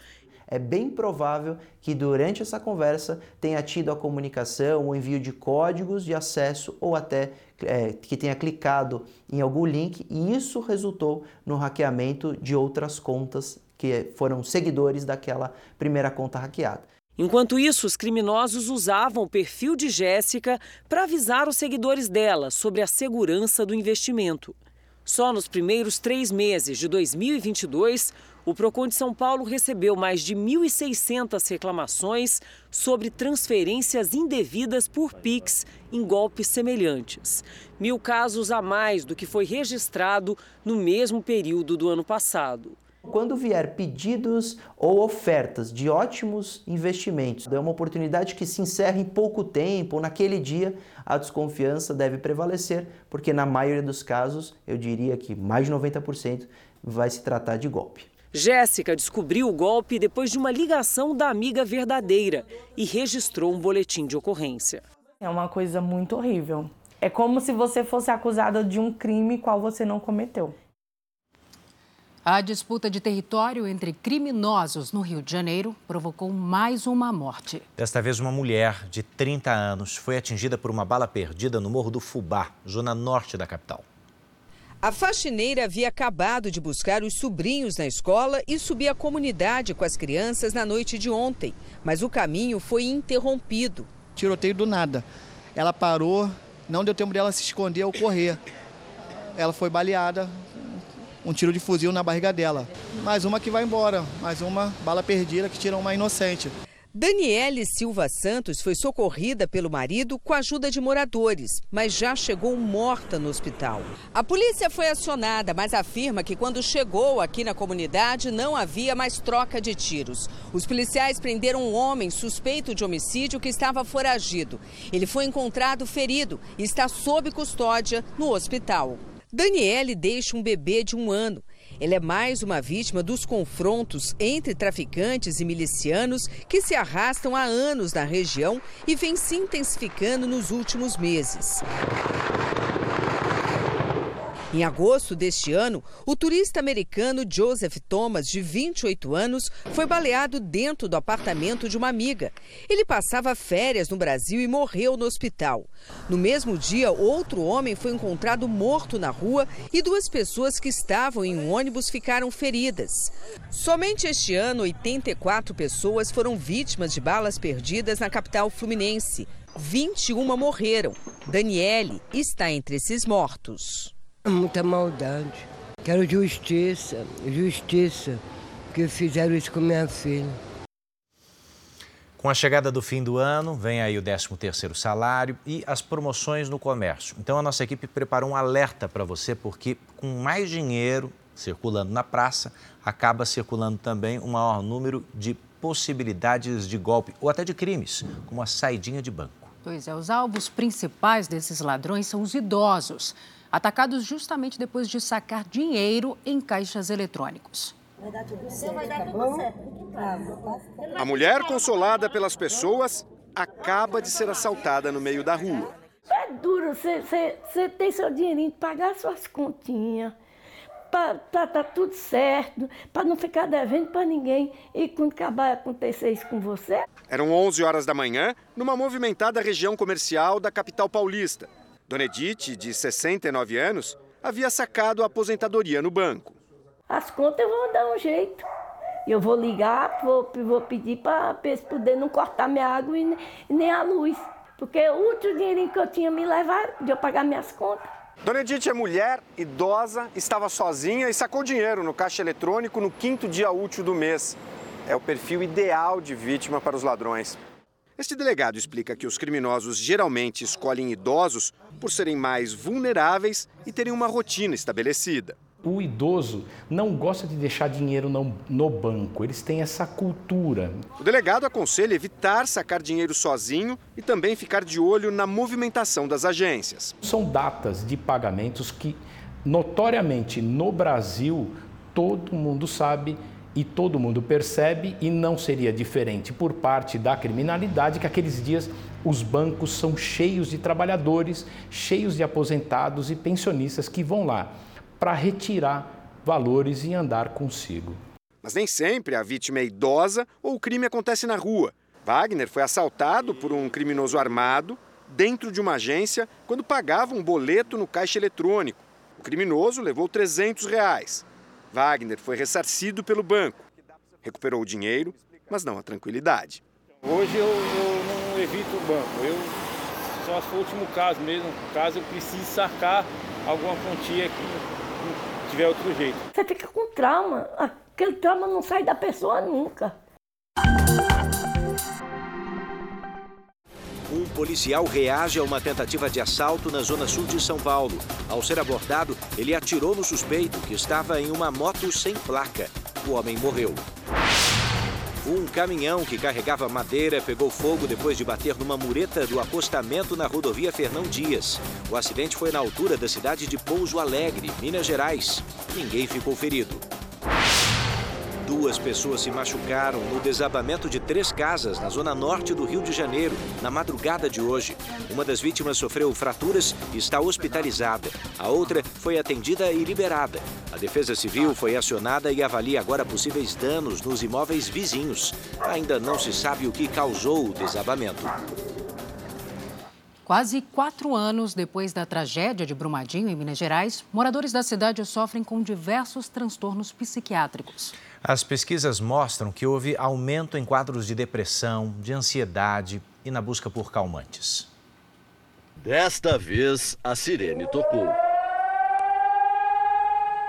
Speaker 47: é bem provável que durante essa conversa tenha tido a comunicação, o envio de códigos de acesso ou até é, que tenha clicado em algum link e isso resultou no hackeamento de outras contas que foram seguidores daquela primeira conta hackeada.
Speaker 45: Enquanto isso, os criminosos usavam o perfil de Jéssica para avisar os seguidores dela sobre a segurança do investimento. Só nos primeiros três meses de 2022, o Procon de São Paulo recebeu mais de 1.600 reclamações sobre transferências indevidas por Pix em golpes semelhantes. Mil casos a mais do que foi registrado no mesmo período do ano passado.
Speaker 47: Quando vier pedidos ou ofertas de ótimos investimentos, é uma oportunidade que se encerra em pouco tempo, ou naquele dia, a desconfiança deve prevalecer, porque na maioria dos casos, eu diria que mais de 90% vai se tratar de golpe.
Speaker 45: Jéssica descobriu o golpe depois de uma ligação da amiga verdadeira e registrou um boletim de ocorrência.
Speaker 46: É uma coisa muito horrível. É como se você fosse acusada de um crime qual você não cometeu.
Speaker 2: A disputa de território entre criminosos no Rio de Janeiro provocou mais uma morte.
Speaker 3: Desta vez, uma mulher de 30 anos foi atingida por uma bala perdida no Morro do Fubá, zona norte da capital.
Speaker 48: A faxineira havia acabado de buscar os sobrinhos na escola e subir a comunidade com as crianças na noite de ontem, mas o caminho foi interrompido.
Speaker 27: Tiroteio do nada. Ela parou, não deu tempo dela se esconder ou correr. Ela foi baleada, um tiro de fuzil na barriga dela. Mais uma que vai embora, mais uma bala perdida que tira uma inocente.
Speaker 48: Daniele Silva Santos foi socorrida pelo marido com a ajuda de moradores, mas já chegou morta no hospital. A polícia foi acionada, mas afirma que quando chegou aqui na comunidade não havia mais troca de tiros. Os policiais prenderam um homem suspeito de homicídio que estava foragido. Ele foi encontrado ferido e está sob custódia no hospital. Daniele deixa um bebê de um ano. Ela é mais uma vítima dos confrontos entre traficantes e milicianos que se arrastam há anos na região e vem se intensificando nos últimos meses. Em agosto deste ano, o turista americano Joseph Thomas, de 28 anos, foi baleado dentro do apartamento de uma amiga. Ele passava férias no Brasil e morreu no hospital. No mesmo dia, outro homem foi encontrado morto na rua e duas pessoas que estavam em um ônibus ficaram feridas. Somente este ano, 84 pessoas foram vítimas de balas perdidas na capital fluminense. 21 morreram. Daniele está entre esses mortos.
Speaker 49: Muita maldade. Quero justiça, justiça, que fizeram isso com minha filha.
Speaker 3: Com a chegada do fim do ano, vem aí o 13º salário e as promoções no comércio. Então a nossa equipe preparou um alerta para você, porque com mais dinheiro circulando na praça, acaba circulando também um maior número de possibilidades de golpe ou até de crimes, como a saidinha de banco.
Speaker 2: Pois é, os alvos principais desses ladrões são os idosos atacados justamente depois de sacar dinheiro em caixas eletrônicos.
Speaker 50: A mulher, consolada pelas pessoas, acaba de ser assaltada no meio da rua.
Speaker 51: É duro, você tem seu dinheirinho de pagar suas continhas, para tá, tá tudo certo, para não ficar devendo para ninguém e quando acabar acontecer isso com você.
Speaker 50: Eram 11 horas da manhã, numa movimentada região comercial da capital paulista. Dona Edith, de 69 anos, havia sacado a aposentadoria no banco.
Speaker 51: As contas eu vou dar um jeito. Eu vou ligar, vou, vou pedir para eles poderem não cortar minha água e nem a luz. Porque o último dinheirinho que eu tinha me levar de eu pagar minhas contas.
Speaker 50: Dona Edith é mulher, idosa, estava sozinha e sacou dinheiro no caixa eletrônico no quinto dia útil do mês. É o perfil ideal de vítima para os ladrões. Este delegado explica que os criminosos geralmente escolhem idosos por serem mais vulneráveis e terem uma rotina estabelecida.
Speaker 52: O idoso não gosta de deixar dinheiro no, banco, eles têm essa cultura.
Speaker 50: O delegado aconselha evitar sacar dinheiro sozinho e também ficar de olho na movimentação das agências.
Speaker 52: São datas de pagamentos que, notoriamente no Brasil, todo mundo sabe e todo mundo percebe, e não seria diferente por parte da criminalidade, que aqueles dias os bancos são cheios de trabalhadores, cheios de aposentados e pensionistas que vão lá para retirar valores e andar consigo.
Speaker 50: Mas nem sempre a vítima é idosa ou o crime acontece na rua. Wagner foi assaltado por um criminoso armado dentro de uma agência quando pagava um boleto no caixa eletrônico. O criminoso levou 300 reais. Wagner foi ressarcido pelo banco. Recuperou o dinheiro, mas não a tranquilidade.
Speaker 53: Hoje eu, eu não evito o banco. Eu só se for o último caso mesmo, caso eu precise sacar alguma quantia que não tiver outro jeito.
Speaker 51: Você fica com trauma. Aquele trauma não sai da pessoa nunca.
Speaker 3: Policial reage a uma tentativa de assalto na zona sul de São Paulo. Ao ser abordado, ele atirou no suspeito, que estava em uma moto sem placa. O homem morreu. Um caminhão que carregava madeira pegou fogo depois de bater numa mureta do acostamento na rodovia Fernão Dias. O acidente foi na altura da cidade de Pouso Alegre, Minas Gerais. Ninguém ficou ferido. Duas pessoas se machucaram no desabamento de três casas na zona norte do Rio de Janeiro, na madrugada de hoje. Uma das vítimas sofreu fraturas e está hospitalizada. A outra foi atendida e liberada. A Defesa Civil foi acionada e avalia agora possíveis danos nos imóveis vizinhos. Ainda não se sabe o que causou o desabamento.
Speaker 2: Quase quatro anos depois da tragédia de Brumadinho, em Minas Gerais, moradores da cidade sofrem com diversos transtornos psiquiátricos.
Speaker 3: As pesquisas mostram que houve aumento em quadros de depressão, de ansiedade e na busca por calmantes.
Speaker 54: Desta vez, a sirene tocou.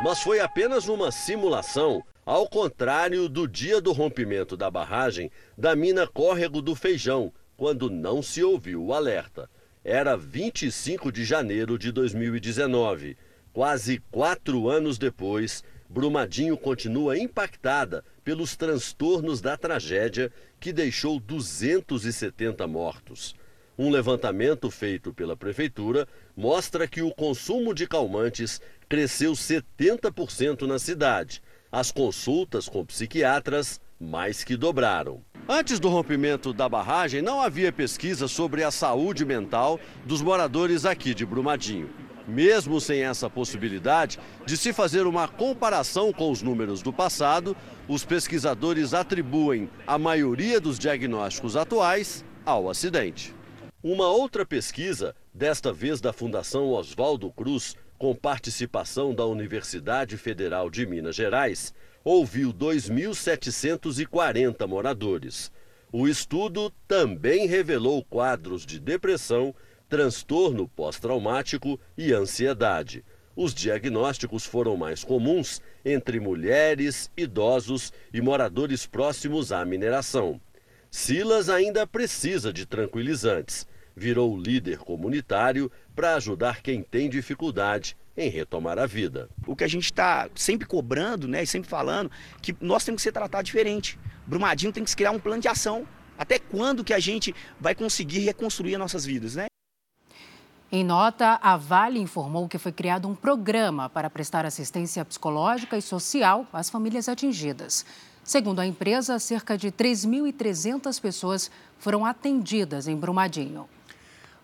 Speaker 54: Mas foi apenas uma simulação, ao contrário do dia do rompimento da barragem da mina Córrego do Feijão, quando não se ouviu o alerta. Era 25 de janeiro de 2019. Quase quatro anos depois, Brumadinho continua impactada pelos transtornos da tragédia que deixou 270 mortos. Um levantamento feito pela Prefeitura mostra que o consumo de calmantes cresceu 70% na cidade. As consultas com psiquiatras mais que dobraram. Antes do rompimento da barragem, não havia pesquisa sobre a saúde mental dos moradores aqui de Brumadinho. Mesmo sem essa possibilidade de se fazer uma comparação com os números do passado, os pesquisadores atribuem a maioria dos diagnósticos atuais ao acidente. Uma outra pesquisa, desta vez da Fundação Oswaldo Cruz, com participação da Universidade Federal de Minas Gerais, ouviu 2.740 moradores. O estudo também revelou quadros de depressão, transtorno pós-traumático e ansiedade. Os diagnósticos foram mais comuns entre mulheres, idosos e moradores próximos à mineração. Silas ainda precisa de tranquilizantes. Virou líder comunitário para ajudar quem tem dificuldade em retomar a vida.
Speaker 55: O que a gente está sempre cobrando, né, e sempre falando, que nós temos que ser tratados diferente. Brumadinho tem que criar um plano de ação. Até quando que a gente vai conseguir reconstruir as nossas vidas, né?
Speaker 2: Em nota, a Vale informou que foi criado um programa para prestar assistência psicológica e social às famílias atingidas. Segundo a empresa, cerca de 3.300 pessoas foram atendidas em Brumadinho.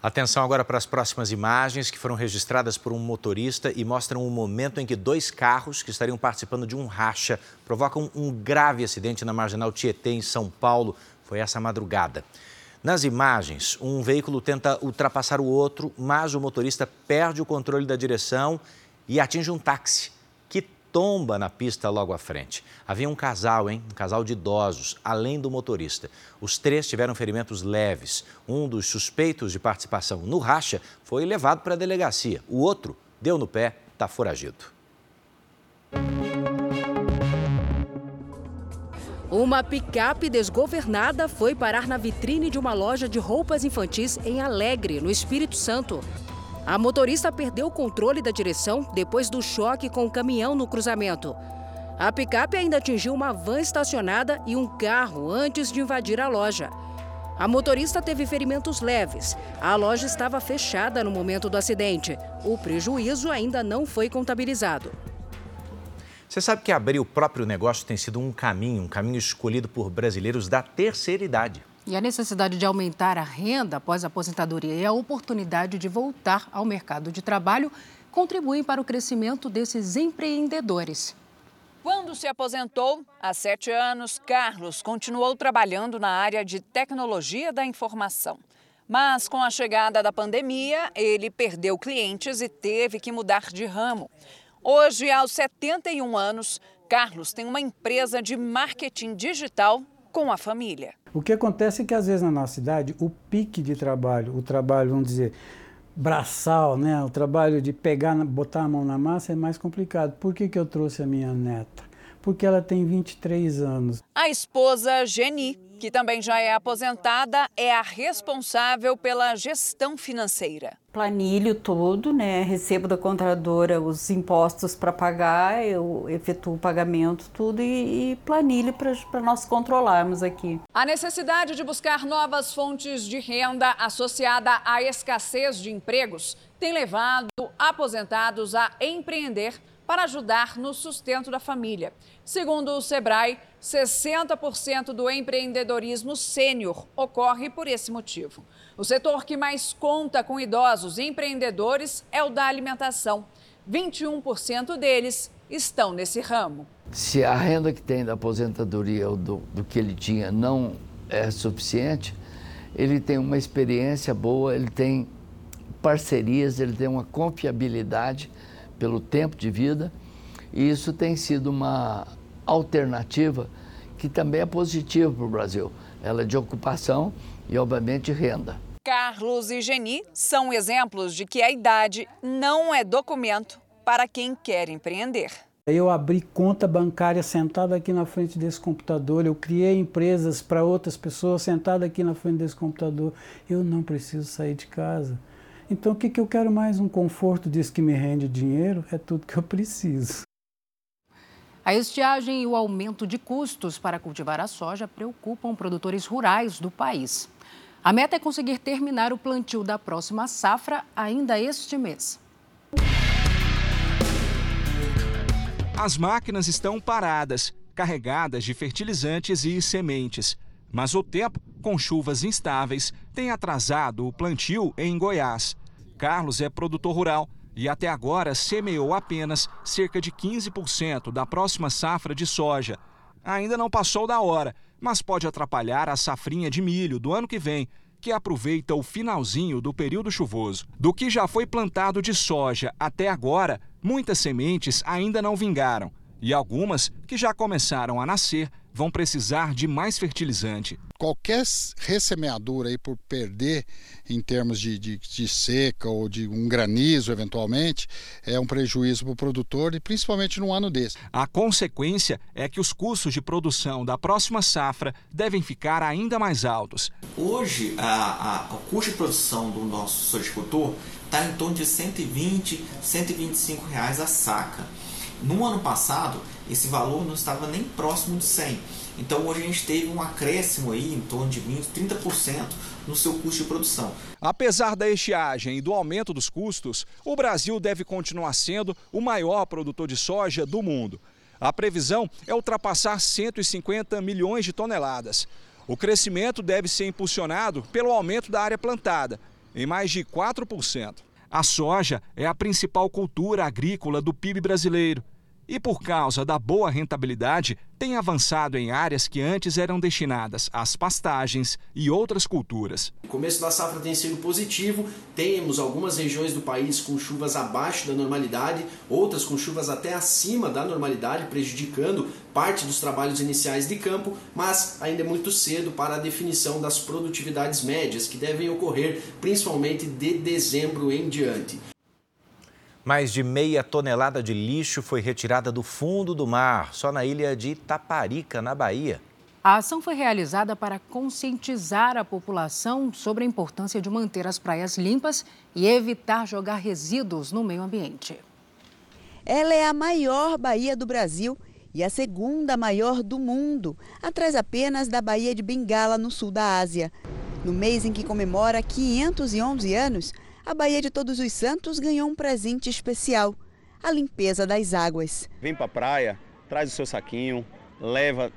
Speaker 3: Atenção agora para as próximas imagens que foram registradas por um motorista e mostram o momento em que dois carros que estariam participando de um racha provocam um grave acidente na marginal Tietê, em São Paulo. Foi essa madrugada. Nas imagens, um veículo tenta ultrapassar o outro, mas o motorista perde o controle da direção e atinge um táxi tomba na pista logo à frente. Havia um casal, hein? Um casal de idosos, além do motorista. Os três tiveram ferimentos leves. Um dos suspeitos de participação no racha foi levado para a delegacia. O outro deu no pé, está foragido.
Speaker 2: Uma picape desgovernada foi parar na vitrine de uma loja de roupas infantis em Alegre, no Espírito Santo. A motorista perdeu o controle da direção depois do choque com o caminhão no cruzamento. A picape ainda atingiu uma van estacionada e um carro antes de invadir a loja. A motorista teve ferimentos leves. A loja estava fechada no momento do acidente. O prejuízo ainda não foi contabilizado.
Speaker 3: Você sabe que abrir o próprio negócio tem sido um caminho, um caminho escolhido por brasileiros da terceira idade.
Speaker 2: E a necessidade de aumentar a renda após a aposentadoria e a oportunidade de voltar ao mercado de trabalho contribuem para o crescimento desses empreendedores.
Speaker 56: Quando se aposentou, há sete anos, Carlos continuou trabalhando na área de tecnologia da informação. Mas com a chegada da pandemia, ele perdeu clientes e teve que mudar de ramo. Hoje, aos 71 anos, Carlos tem uma empresa de marketing digital com a família.
Speaker 57: O que acontece é que às vezes na nossa cidade o pique de trabalho, o trabalho, vamos dizer, braçal, né? o trabalho de pegar, botar a mão na massa é mais complicado. Por que, que eu trouxe a minha neta? Porque ela tem 23 anos.
Speaker 56: A esposa Geni que também já é aposentada, é a responsável pela gestão financeira.
Speaker 58: Planilho todo, né? Recebo da contadora os impostos para pagar, eu efetuo o pagamento, tudo e, e planilho para nós controlarmos aqui.
Speaker 56: A necessidade de buscar novas fontes de renda associada à escassez de empregos tem levado aposentados a empreender
Speaker 59: para ajudar no sustento da família. Segundo o Sebrae, 60% do empreendedorismo sênior ocorre por esse motivo. O setor que mais conta com idosos empreendedores é o da alimentação. 21% deles estão nesse ramo.
Speaker 60: Se a renda que tem da aposentadoria ou do, do que ele tinha não é suficiente, ele tem uma experiência boa, ele tem parcerias, ele tem uma confiabilidade pelo tempo de vida, e isso tem sido uma alternativa que também é positiva para o Brasil. Ela é de ocupação e, obviamente, renda.
Speaker 59: Carlos e Geni são exemplos de que a idade não é documento para quem quer empreender.
Speaker 61: Eu abri conta bancária sentado aqui na frente desse computador, eu criei empresas para outras pessoas sentado aqui na frente desse computador. Eu não preciso sair de casa. Então, o que, que eu quero mais? Um conforto disso que me rende dinheiro? É tudo que eu preciso.
Speaker 2: A estiagem e o aumento de custos para cultivar a soja preocupam produtores rurais do país. A meta é conseguir terminar o plantio da próxima safra ainda este mês.
Speaker 62: As máquinas estão paradas, carregadas de fertilizantes e sementes. Mas o tempo, com chuvas instáveis, tem atrasado o plantio em Goiás. Carlos é produtor rural e até agora semeou apenas cerca de 15% da próxima safra de soja. Ainda não passou da hora, mas pode atrapalhar a safrinha de milho do ano que vem, que aproveita o finalzinho do período chuvoso. Do que já foi plantado de soja até agora, muitas sementes ainda não vingaram e algumas que já começaram a nascer vão precisar de mais fertilizante.
Speaker 63: Qualquer ressemeadura aí por perder em termos de, de, de, seca ou de um granizo, eventualmente, é um prejuízo para o produtor e principalmente num ano desse.
Speaker 62: A consequência é que os custos de produção da próxima safra devem ficar ainda mais altos.
Speaker 64: Hoje, a, a, o custo de produção do nosso sojicultor está em torno de 120, 125 reais a saca. No ano passado, esse valor não estava nem próximo de 100. Então hoje a gente teve um acréscimo aí em torno de 20, 30% no seu custo de produção.
Speaker 62: Apesar da estiagem e do aumento dos custos, o Brasil deve continuar sendo o maior produtor de soja do mundo. A previsão é ultrapassar 150 milhões de toneladas. O crescimento deve ser impulsionado pelo aumento da área plantada, em mais de 4%. A soja é a principal cultura agrícola do PIB brasileiro e, por causa da boa rentabilidade, tem avançado em áreas que antes eram destinadas às pastagens e outras culturas.
Speaker 65: O começo da safra tem sido positivo, temos algumas regiões do país com chuvas abaixo da normalidade, outras com chuvas até acima da normalidade, prejudicando parte dos trabalhos iniciais de campo, mas ainda é muito cedo para a definição das produtividades médias, que devem ocorrer principalmente de dezembro em diante.
Speaker 3: Mais de meia tonelada de lixo foi retirada do fundo do mar, só na ilha de Itaparica, na Bahia.
Speaker 2: A ação foi realizada para conscientizar a população sobre a importância de manter as praias limpas e evitar jogar resíduos no meio ambiente.
Speaker 66: Ela é a maior baía do Brasil e a segunda maior do mundo, atrás apenas da Baía de Bengala, no sul da Ásia. No mês em que comemora 511 anos, a Baía de Todos os Santos ganhou um presente especial: a limpeza das águas.
Speaker 67: Vem para a praia, traz o seu saquinho, leva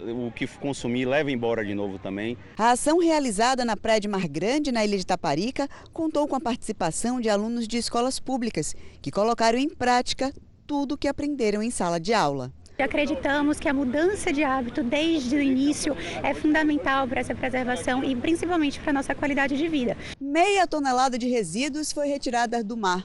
Speaker 67: o que consumir, leva embora de novo também.
Speaker 66: A ação realizada na Praia de Mar Grande, na ilha de Taparica, contou com a participação de alunos de escolas públicas, que colocaram em prática tudo o que aprenderam em sala de aula.
Speaker 68: Acreditamos que a mudança de hábito desde o início é fundamental para essa preservação e principalmente para a nossa qualidade de vida.
Speaker 66: Meia tonelada de resíduos foi retirada do mar.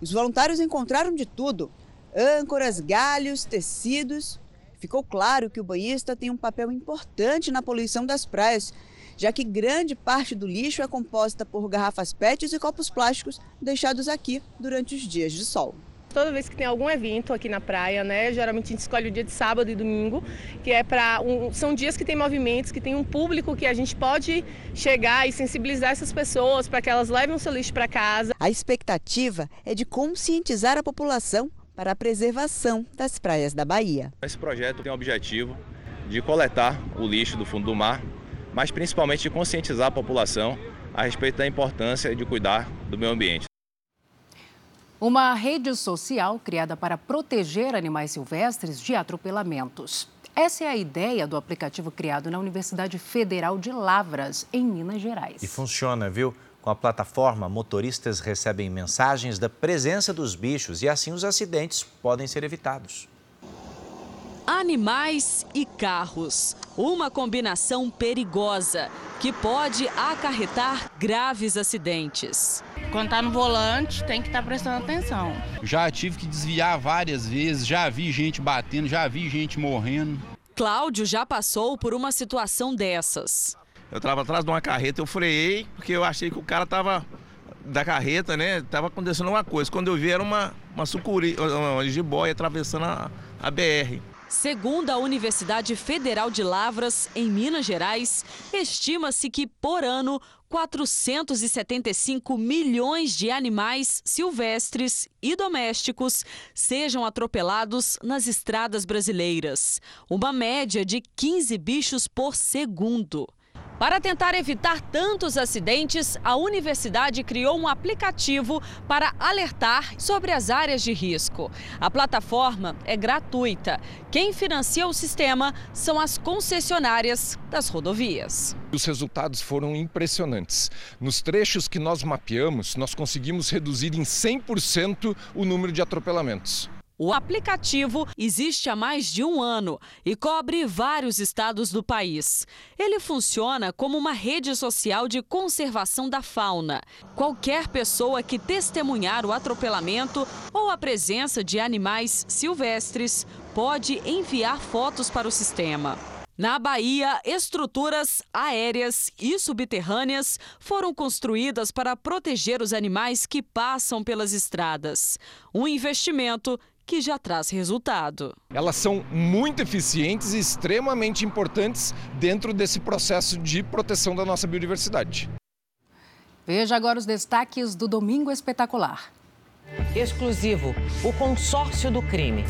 Speaker 66: Os voluntários encontraram de tudo: âncoras, galhos, tecidos. Ficou claro que o banhista tem um papel importante na poluição das praias, já que grande parte do lixo é composta por garrafas PETs e copos plásticos deixados aqui durante os dias de sol.
Speaker 69: Toda vez que tem algum evento aqui na praia, né, geralmente a gente escolhe o dia de sábado e domingo, que é para um, são dias que tem movimentos, que tem um público que a gente pode chegar e sensibilizar essas pessoas para que elas levem o seu lixo para casa.
Speaker 66: A expectativa é de conscientizar a população para a preservação das praias da Bahia.
Speaker 70: Esse projeto tem o objetivo de coletar o lixo do fundo do mar, mas principalmente de conscientizar a população a respeito da importância de cuidar do meio ambiente.
Speaker 2: Uma rede social criada para proteger animais silvestres de atropelamentos. Essa é a ideia do aplicativo criado na Universidade Federal de Lavras, em Minas Gerais.
Speaker 3: E funciona, viu? Com a plataforma, motoristas recebem mensagens da presença dos bichos e assim os acidentes podem ser evitados.
Speaker 71: Animais e carros. Uma combinação perigosa que pode acarretar graves acidentes.
Speaker 5: Quando está no volante, tem que estar tá prestando atenção.
Speaker 72: Já tive que desviar várias vezes, já vi gente batendo, já vi gente morrendo.
Speaker 71: Cláudio já passou por uma situação dessas.
Speaker 73: Eu estava atrás de uma carreta, eu freiei porque eu achei que o cara estava da carreta, né? Tava acontecendo uma coisa. Quando eu vi era uma, uma sucuri, uma jiboia atravessando a, a BR.
Speaker 71: Segundo a Universidade Federal de Lavras, em Minas Gerais, estima-se que por ano 475 milhões de animais silvestres e domésticos sejam atropelados nas estradas brasileiras, uma média de 15 bichos por segundo. Para tentar evitar tantos acidentes, a universidade criou um aplicativo para alertar sobre as áreas de risco. A plataforma é gratuita. Quem financia o sistema são as concessionárias das rodovias.
Speaker 74: Os resultados foram impressionantes. Nos trechos que nós mapeamos, nós conseguimos reduzir em 100% o número de atropelamentos.
Speaker 71: O aplicativo existe há mais de um ano e cobre vários estados do país. Ele funciona como uma rede social de conservação da fauna. Qualquer pessoa que testemunhar o atropelamento ou a presença de animais silvestres pode enviar fotos para o sistema. Na Bahia, estruturas aéreas e subterrâneas foram construídas para proteger os animais que passam pelas estradas. Um investimento que já traz resultado.
Speaker 74: Elas são muito eficientes e extremamente importantes dentro desse processo de proteção da nossa biodiversidade.
Speaker 2: Veja agora os destaques do Domingo Espetacular.
Speaker 75: Exclusivo: o consórcio do crime.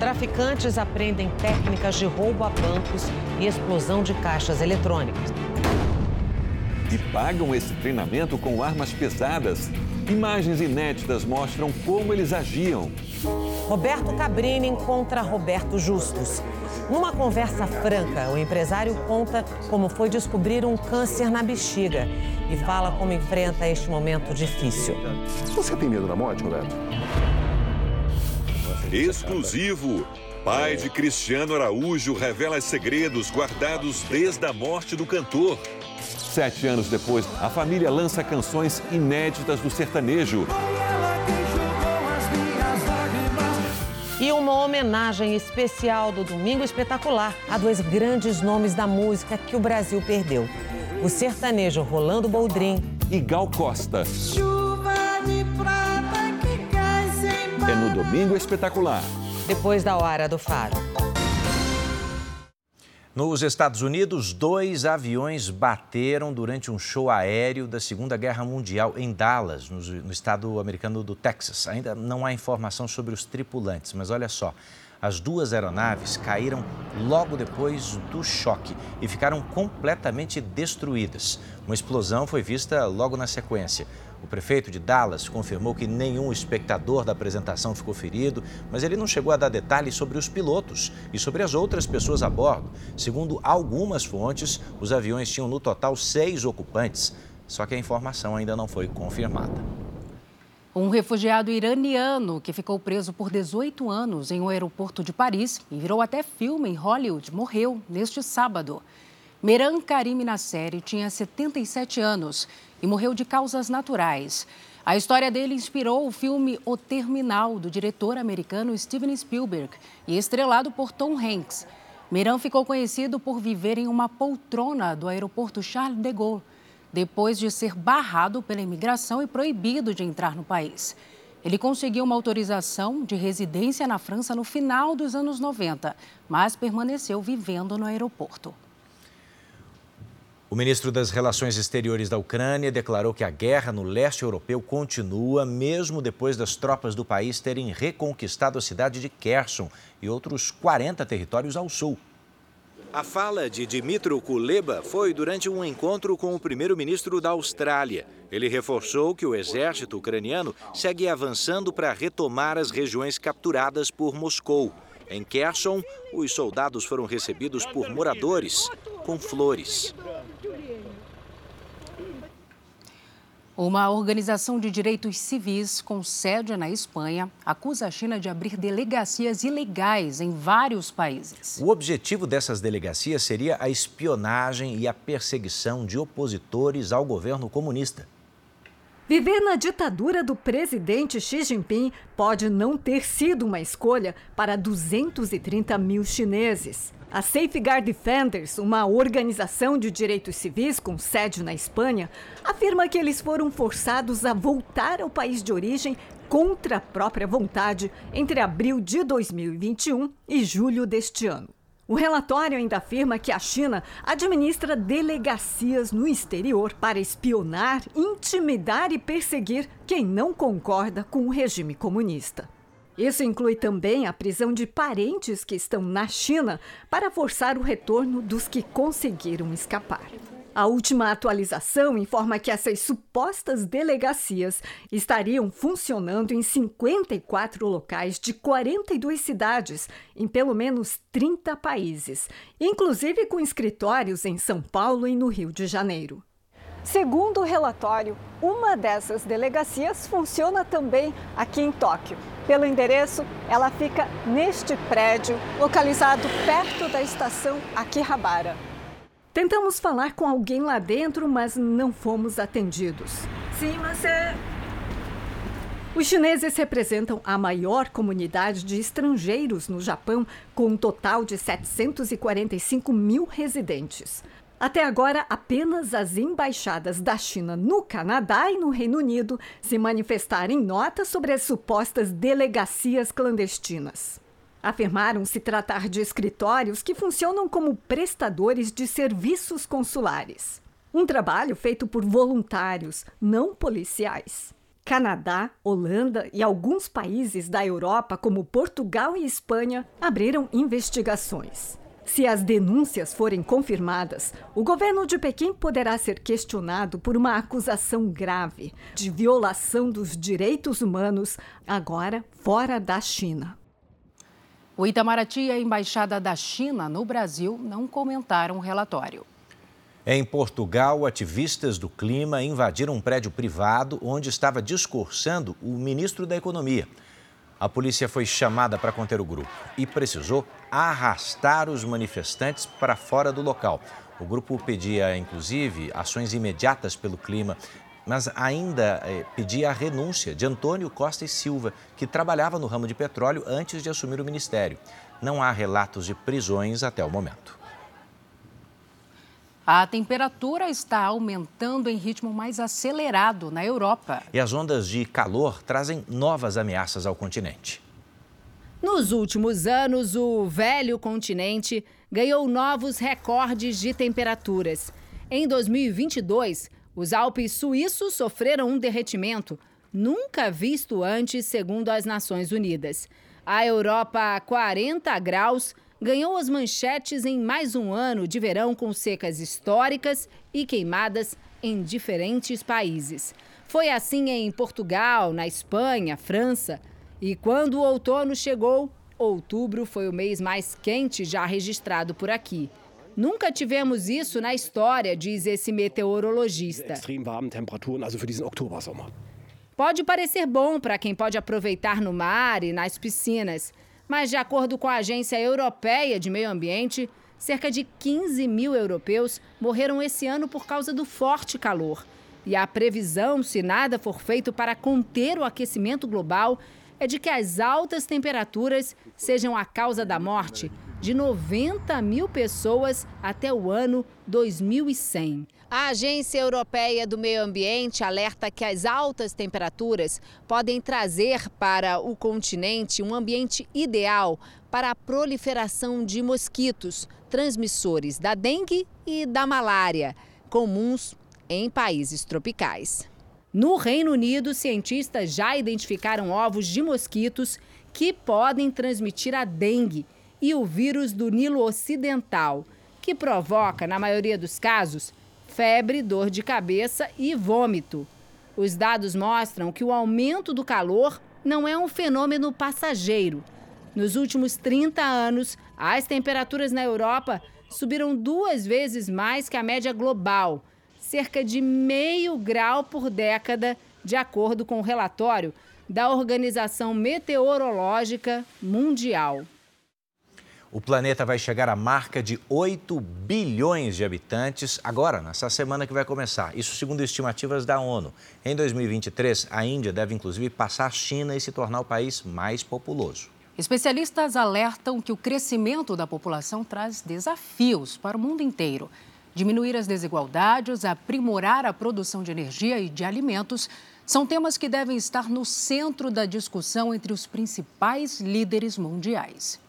Speaker 75: Traficantes aprendem técnicas de roubo a bancos e explosão de caixas eletrônicas.
Speaker 65: E pagam esse treinamento com armas pesadas. Imagens inéditas mostram como eles agiam.
Speaker 75: Roberto Cabrini encontra Roberto Justus. Numa conversa franca, o empresário conta como foi descobrir um câncer na bexiga e fala como enfrenta este momento difícil.
Speaker 33: Você tem medo da morte, Roberto?
Speaker 65: Exclusivo. Pai de Cristiano Araújo revela segredos guardados desde a morte do cantor. Sete anos depois, a família lança canções inéditas do sertanejo.
Speaker 75: E uma homenagem especial do Domingo Espetacular a dois grandes nomes da música que o Brasil perdeu: o sertanejo Rolando Boldrin
Speaker 65: e Gal Costa. Chuva de prata que cai sem É no Domingo Espetacular.
Speaker 75: Depois da hora do faro.
Speaker 3: Nos Estados Unidos, dois aviões bateram durante um show aéreo da Segunda Guerra Mundial em Dallas, no, estado americano do Texas. Ainda não há informação sobre os tripulantes, mas olha só. As duas aeronaves caíram logo depois do choque e ficaram completamente destruídas. Uma explosão foi vista logo na sequência. O prefeito de Dallas confirmou que nenhum espectador da apresentação ficou ferido, mas ele não chegou a dar detalhes sobre os pilotos e sobre as outras pessoas a bordo. Segundo algumas fontes, os aviões tinham no total seis ocupantes, só que a informação ainda não foi confirmada.
Speaker 2: Um refugiado iraniano que ficou preso por 18 anos em um aeroporto de Paris e virou até filme em Hollywood morreu neste sábado. Meran Karim Nasseri tinha 77 anos e morreu de causas naturais. A história dele inspirou o filme O Terminal, do diretor americano Steven Spielberg e estrelado por Tom Hanks. Meran ficou conhecido por viver em uma poltrona do aeroporto Charles de Gaulle depois de ser barrado pela imigração e proibido de entrar no país. Ele conseguiu uma autorização de residência na França no final dos anos 90, mas permaneceu vivendo no aeroporto.
Speaker 3: O ministro das Relações Exteriores da Ucrânia declarou que a guerra no leste europeu continua, mesmo depois das tropas do país terem reconquistado a cidade de Kherson e outros 40 territórios ao sul. A fala de Dimitro Kuleba foi durante um encontro com o primeiro-ministro da Austrália. Ele reforçou que o exército ucraniano segue avançando para retomar as regiões capturadas por Moscou. Em Kherson, os soldados foram recebidos por moradores com flores.
Speaker 2: Uma organização de direitos civis com sede na Espanha acusa a China de abrir delegacias ilegais em vários países.
Speaker 76: O objetivo dessas delegacias seria a espionagem e a perseguição de opositores ao governo comunista.
Speaker 77: Viver na ditadura do presidente Xi Jinping pode não ter sido uma escolha para 230 mil chineses. A Safeguard Defenders, uma organização de direitos civis com sede na Espanha, afirma que eles foram forçados a voltar ao país de origem contra a própria vontade entre abril de 2021 e julho deste ano. O relatório ainda afirma que a China administra delegacias no exterior para espionar, intimidar e perseguir quem não concorda com o regime comunista. Isso inclui também a prisão de parentes que estão na China para forçar o retorno dos que conseguiram escapar. A última atualização informa que essas supostas delegacias estariam funcionando em 54 locais de 42 cidades, em pelo menos 30 países, inclusive com escritórios em São Paulo e no Rio de Janeiro. Segundo o relatório, uma dessas delegacias funciona também aqui em Tóquio. Pelo endereço, ela fica neste prédio, localizado perto da estação Akihabara. Tentamos falar com alguém lá dentro, mas não fomos atendidos. Sim, mas é. Os chineses representam a maior comunidade de estrangeiros no Japão, com um total de 745 mil residentes. Até agora, apenas as embaixadas da China no Canadá e no Reino Unido se manifestaram em nota sobre as supostas delegacias clandestinas. Afirmaram se tratar de escritórios que funcionam como prestadores de serviços consulares. Um trabalho feito por voluntários, não policiais. Canadá, Holanda e alguns países da Europa, como Portugal e Espanha, abriram investigações. Se as denúncias forem confirmadas, o governo de Pequim poderá ser questionado por uma acusação grave de violação dos direitos humanos, agora fora da China.
Speaker 2: O Itamaraty e a Embaixada da China no Brasil não comentaram o relatório.
Speaker 76: Em Portugal, ativistas do clima invadiram um prédio privado onde estava discursando o ministro da Economia. A polícia foi chamada para conter o grupo e precisou arrastar os manifestantes para fora do local. O grupo pedia, inclusive, ações imediatas pelo clima, mas ainda eh, pedia a renúncia de Antônio Costa e Silva, que trabalhava no ramo de petróleo antes de assumir o ministério. Não há relatos de prisões até o momento.
Speaker 2: A temperatura está aumentando em ritmo mais acelerado na Europa.
Speaker 76: E as ondas de calor trazem novas ameaças ao continente.
Speaker 60: Nos últimos anos, o velho continente ganhou novos recordes de temperaturas. Em 2022, os Alpes suíços sofreram um derretimento nunca visto antes, segundo as Nações Unidas. A Europa a 40 graus ganhou as manchetes em mais um ano de verão com secas históricas e queimadas em diferentes países. Foi assim em Portugal, na Espanha, França. E quando o outono chegou, outubro foi o mês mais quente já registrado por aqui. Nunca tivemos isso na história, diz esse meteorologista. Pode parecer bom para quem pode aproveitar no mar e nas piscinas, mas, de acordo com a Agência Europeia de Meio Ambiente, cerca de 15 mil europeus morreram esse ano por causa do forte calor. E a previsão, se nada for feito para conter o aquecimento global, é de que as altas temperaturas sejam a causa da morte de 90 mil pessoas até o ano 2100. A Agência Europeia do Meio Ambiente alerta que as altas temperaturas podem trazer para o continente um ambiente ideal para a proliferação de mosquitos, transmissores da dengue e da malária, comuns em países tropicais. No Reino Unido, cientistas já identificaram ovos de mosquitos que podem transmitir a dengue e o vírus do Nilo Ocidental. que provoca, na maioria dos casos, febre, dor de cabeça e vômito. Os dados mostram que o aumento do calor não é um fenômeno passageiro. Nos últimos 30 anos, as temperaturas na Europa subiram duas vezes mais que a média global, cerca de meio grau por década, de acordo com o relatório da Organização Meteorológica Mundial.
Speaker 76: O planeta vai chegar à marca de 8 bilhões de habitantes agora, nessa semana que vai começar. Isso segundo estimativas da ONU. Em 2023, a Índia deve inclusive passar a China e se tornar o país mais populoso.
Speaker 2: Especialistas alertam que o crescimento da população traz desafios para o mundo inteiro. Diminuir as desigualdades, aprimorar a produção de energia e de alimentos são temas que devem estar no centro da discussão entre os principais líderes mundiais.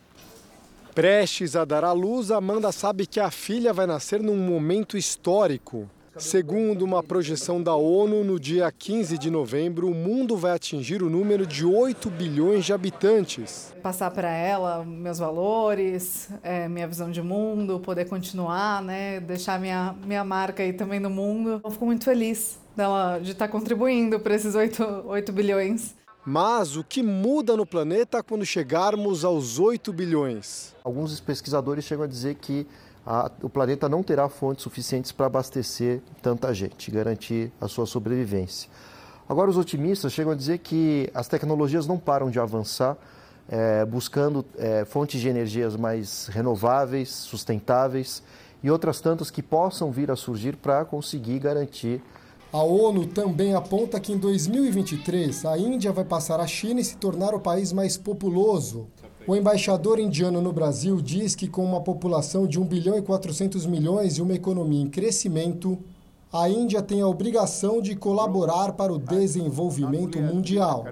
Speaker 65: Prestes a dar à luz, Amanda sabe que a filha vai nascer num momento histórico. Segundo uma projeção da ONU, no dia 15 de novembro, o mundo vai atingir o número de 8 bilhões de habitantes.
Speaker 78: Passar para ela meus valores, é, minha visão de mundo, poder continuar, né, deixar minha, minha marca aí também no mundo. Eu fico muito feliz dela, de estar contribuindo para esses 8, 8 bilhões.
Speaker 65: Mas o que muda no planeta quando chegarmos aos 8 bilhões?
Speaker 79: Alguns pesquisadores chegam a dizer que a, o planeta não terá fontes suficientes para abastecer tanta gente, garantir a sua sobrevivência. Agora, os otimistas chegam a dizer que as tecnologias não param de avançar, é, buscando é, fontes de energias mais renováveis, sustentáveis e outras tantas que possam vir a surgir para conseguir garantir
Speaker 65: a ONU também aponta que em 2023 a Índia vai passar a China e se tornar o país mais populoso. O embaixador indiano no Brasil diz que com uma população de 1 bilhão e 400 milhões e uma economia em crescimento, a Índia tem a obrigação de colaborar para o desenvolvimento mundial.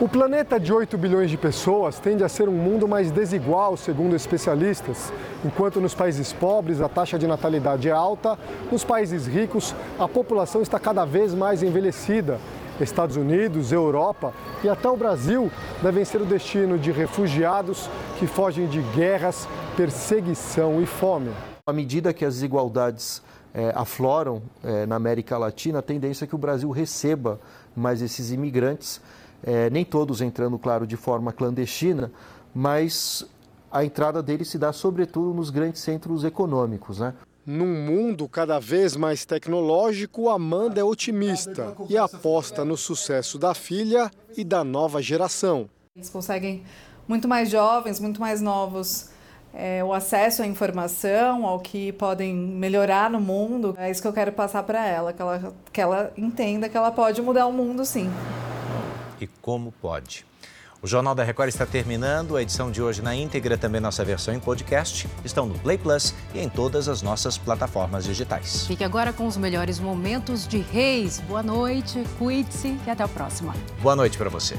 Speaker 65: O planeta de 8 bilhões de pessoas tende a ser um mundo mais desigual, segundo especialistas. Enquanto nos países pobres a taxa de natalidade é alta, nos países ricos a população está cada vez mais envelhecida. Estados Unidos, Europa e até o Brasil devem ser o destino de refugiados que fogem de guerras, perseguição e fome.
Speaker 79: À medida que as desigualdades é, afloram é, na América Latina, a tendência é que o Brasil receba mais esses imigrantes, é, nem todos entrando, claro, de forma clandestina, mas a entrada deles se dá sobretudo nos grandes centros econômicos. Né?
Speaker 65: Num mundo cada vez mais tecnológico, Amanda é otimista e aposta no sucesso da filha e da nova geração.
Speaker 78: Eles conseguem muito mais jovens, muito mais novos é, o acesso à informação, ao que podem melhorar no mundo. É isso que eu quero passar para ela, que ela, que ela entenda que ela pode mudar o mundo sim.
Speaker 76: E como pode? O Jornal da Record está terminando. A edição de hoje na íntegra, também nossa versão em podcast, estão no Play Plus e em todas as nossas plataformas digitais.
Speaker 2: Fique agora com os melhores momentos de Reis. Boa noite, cuide-se e até a próxima.
Speaker 76: Boa noite para você.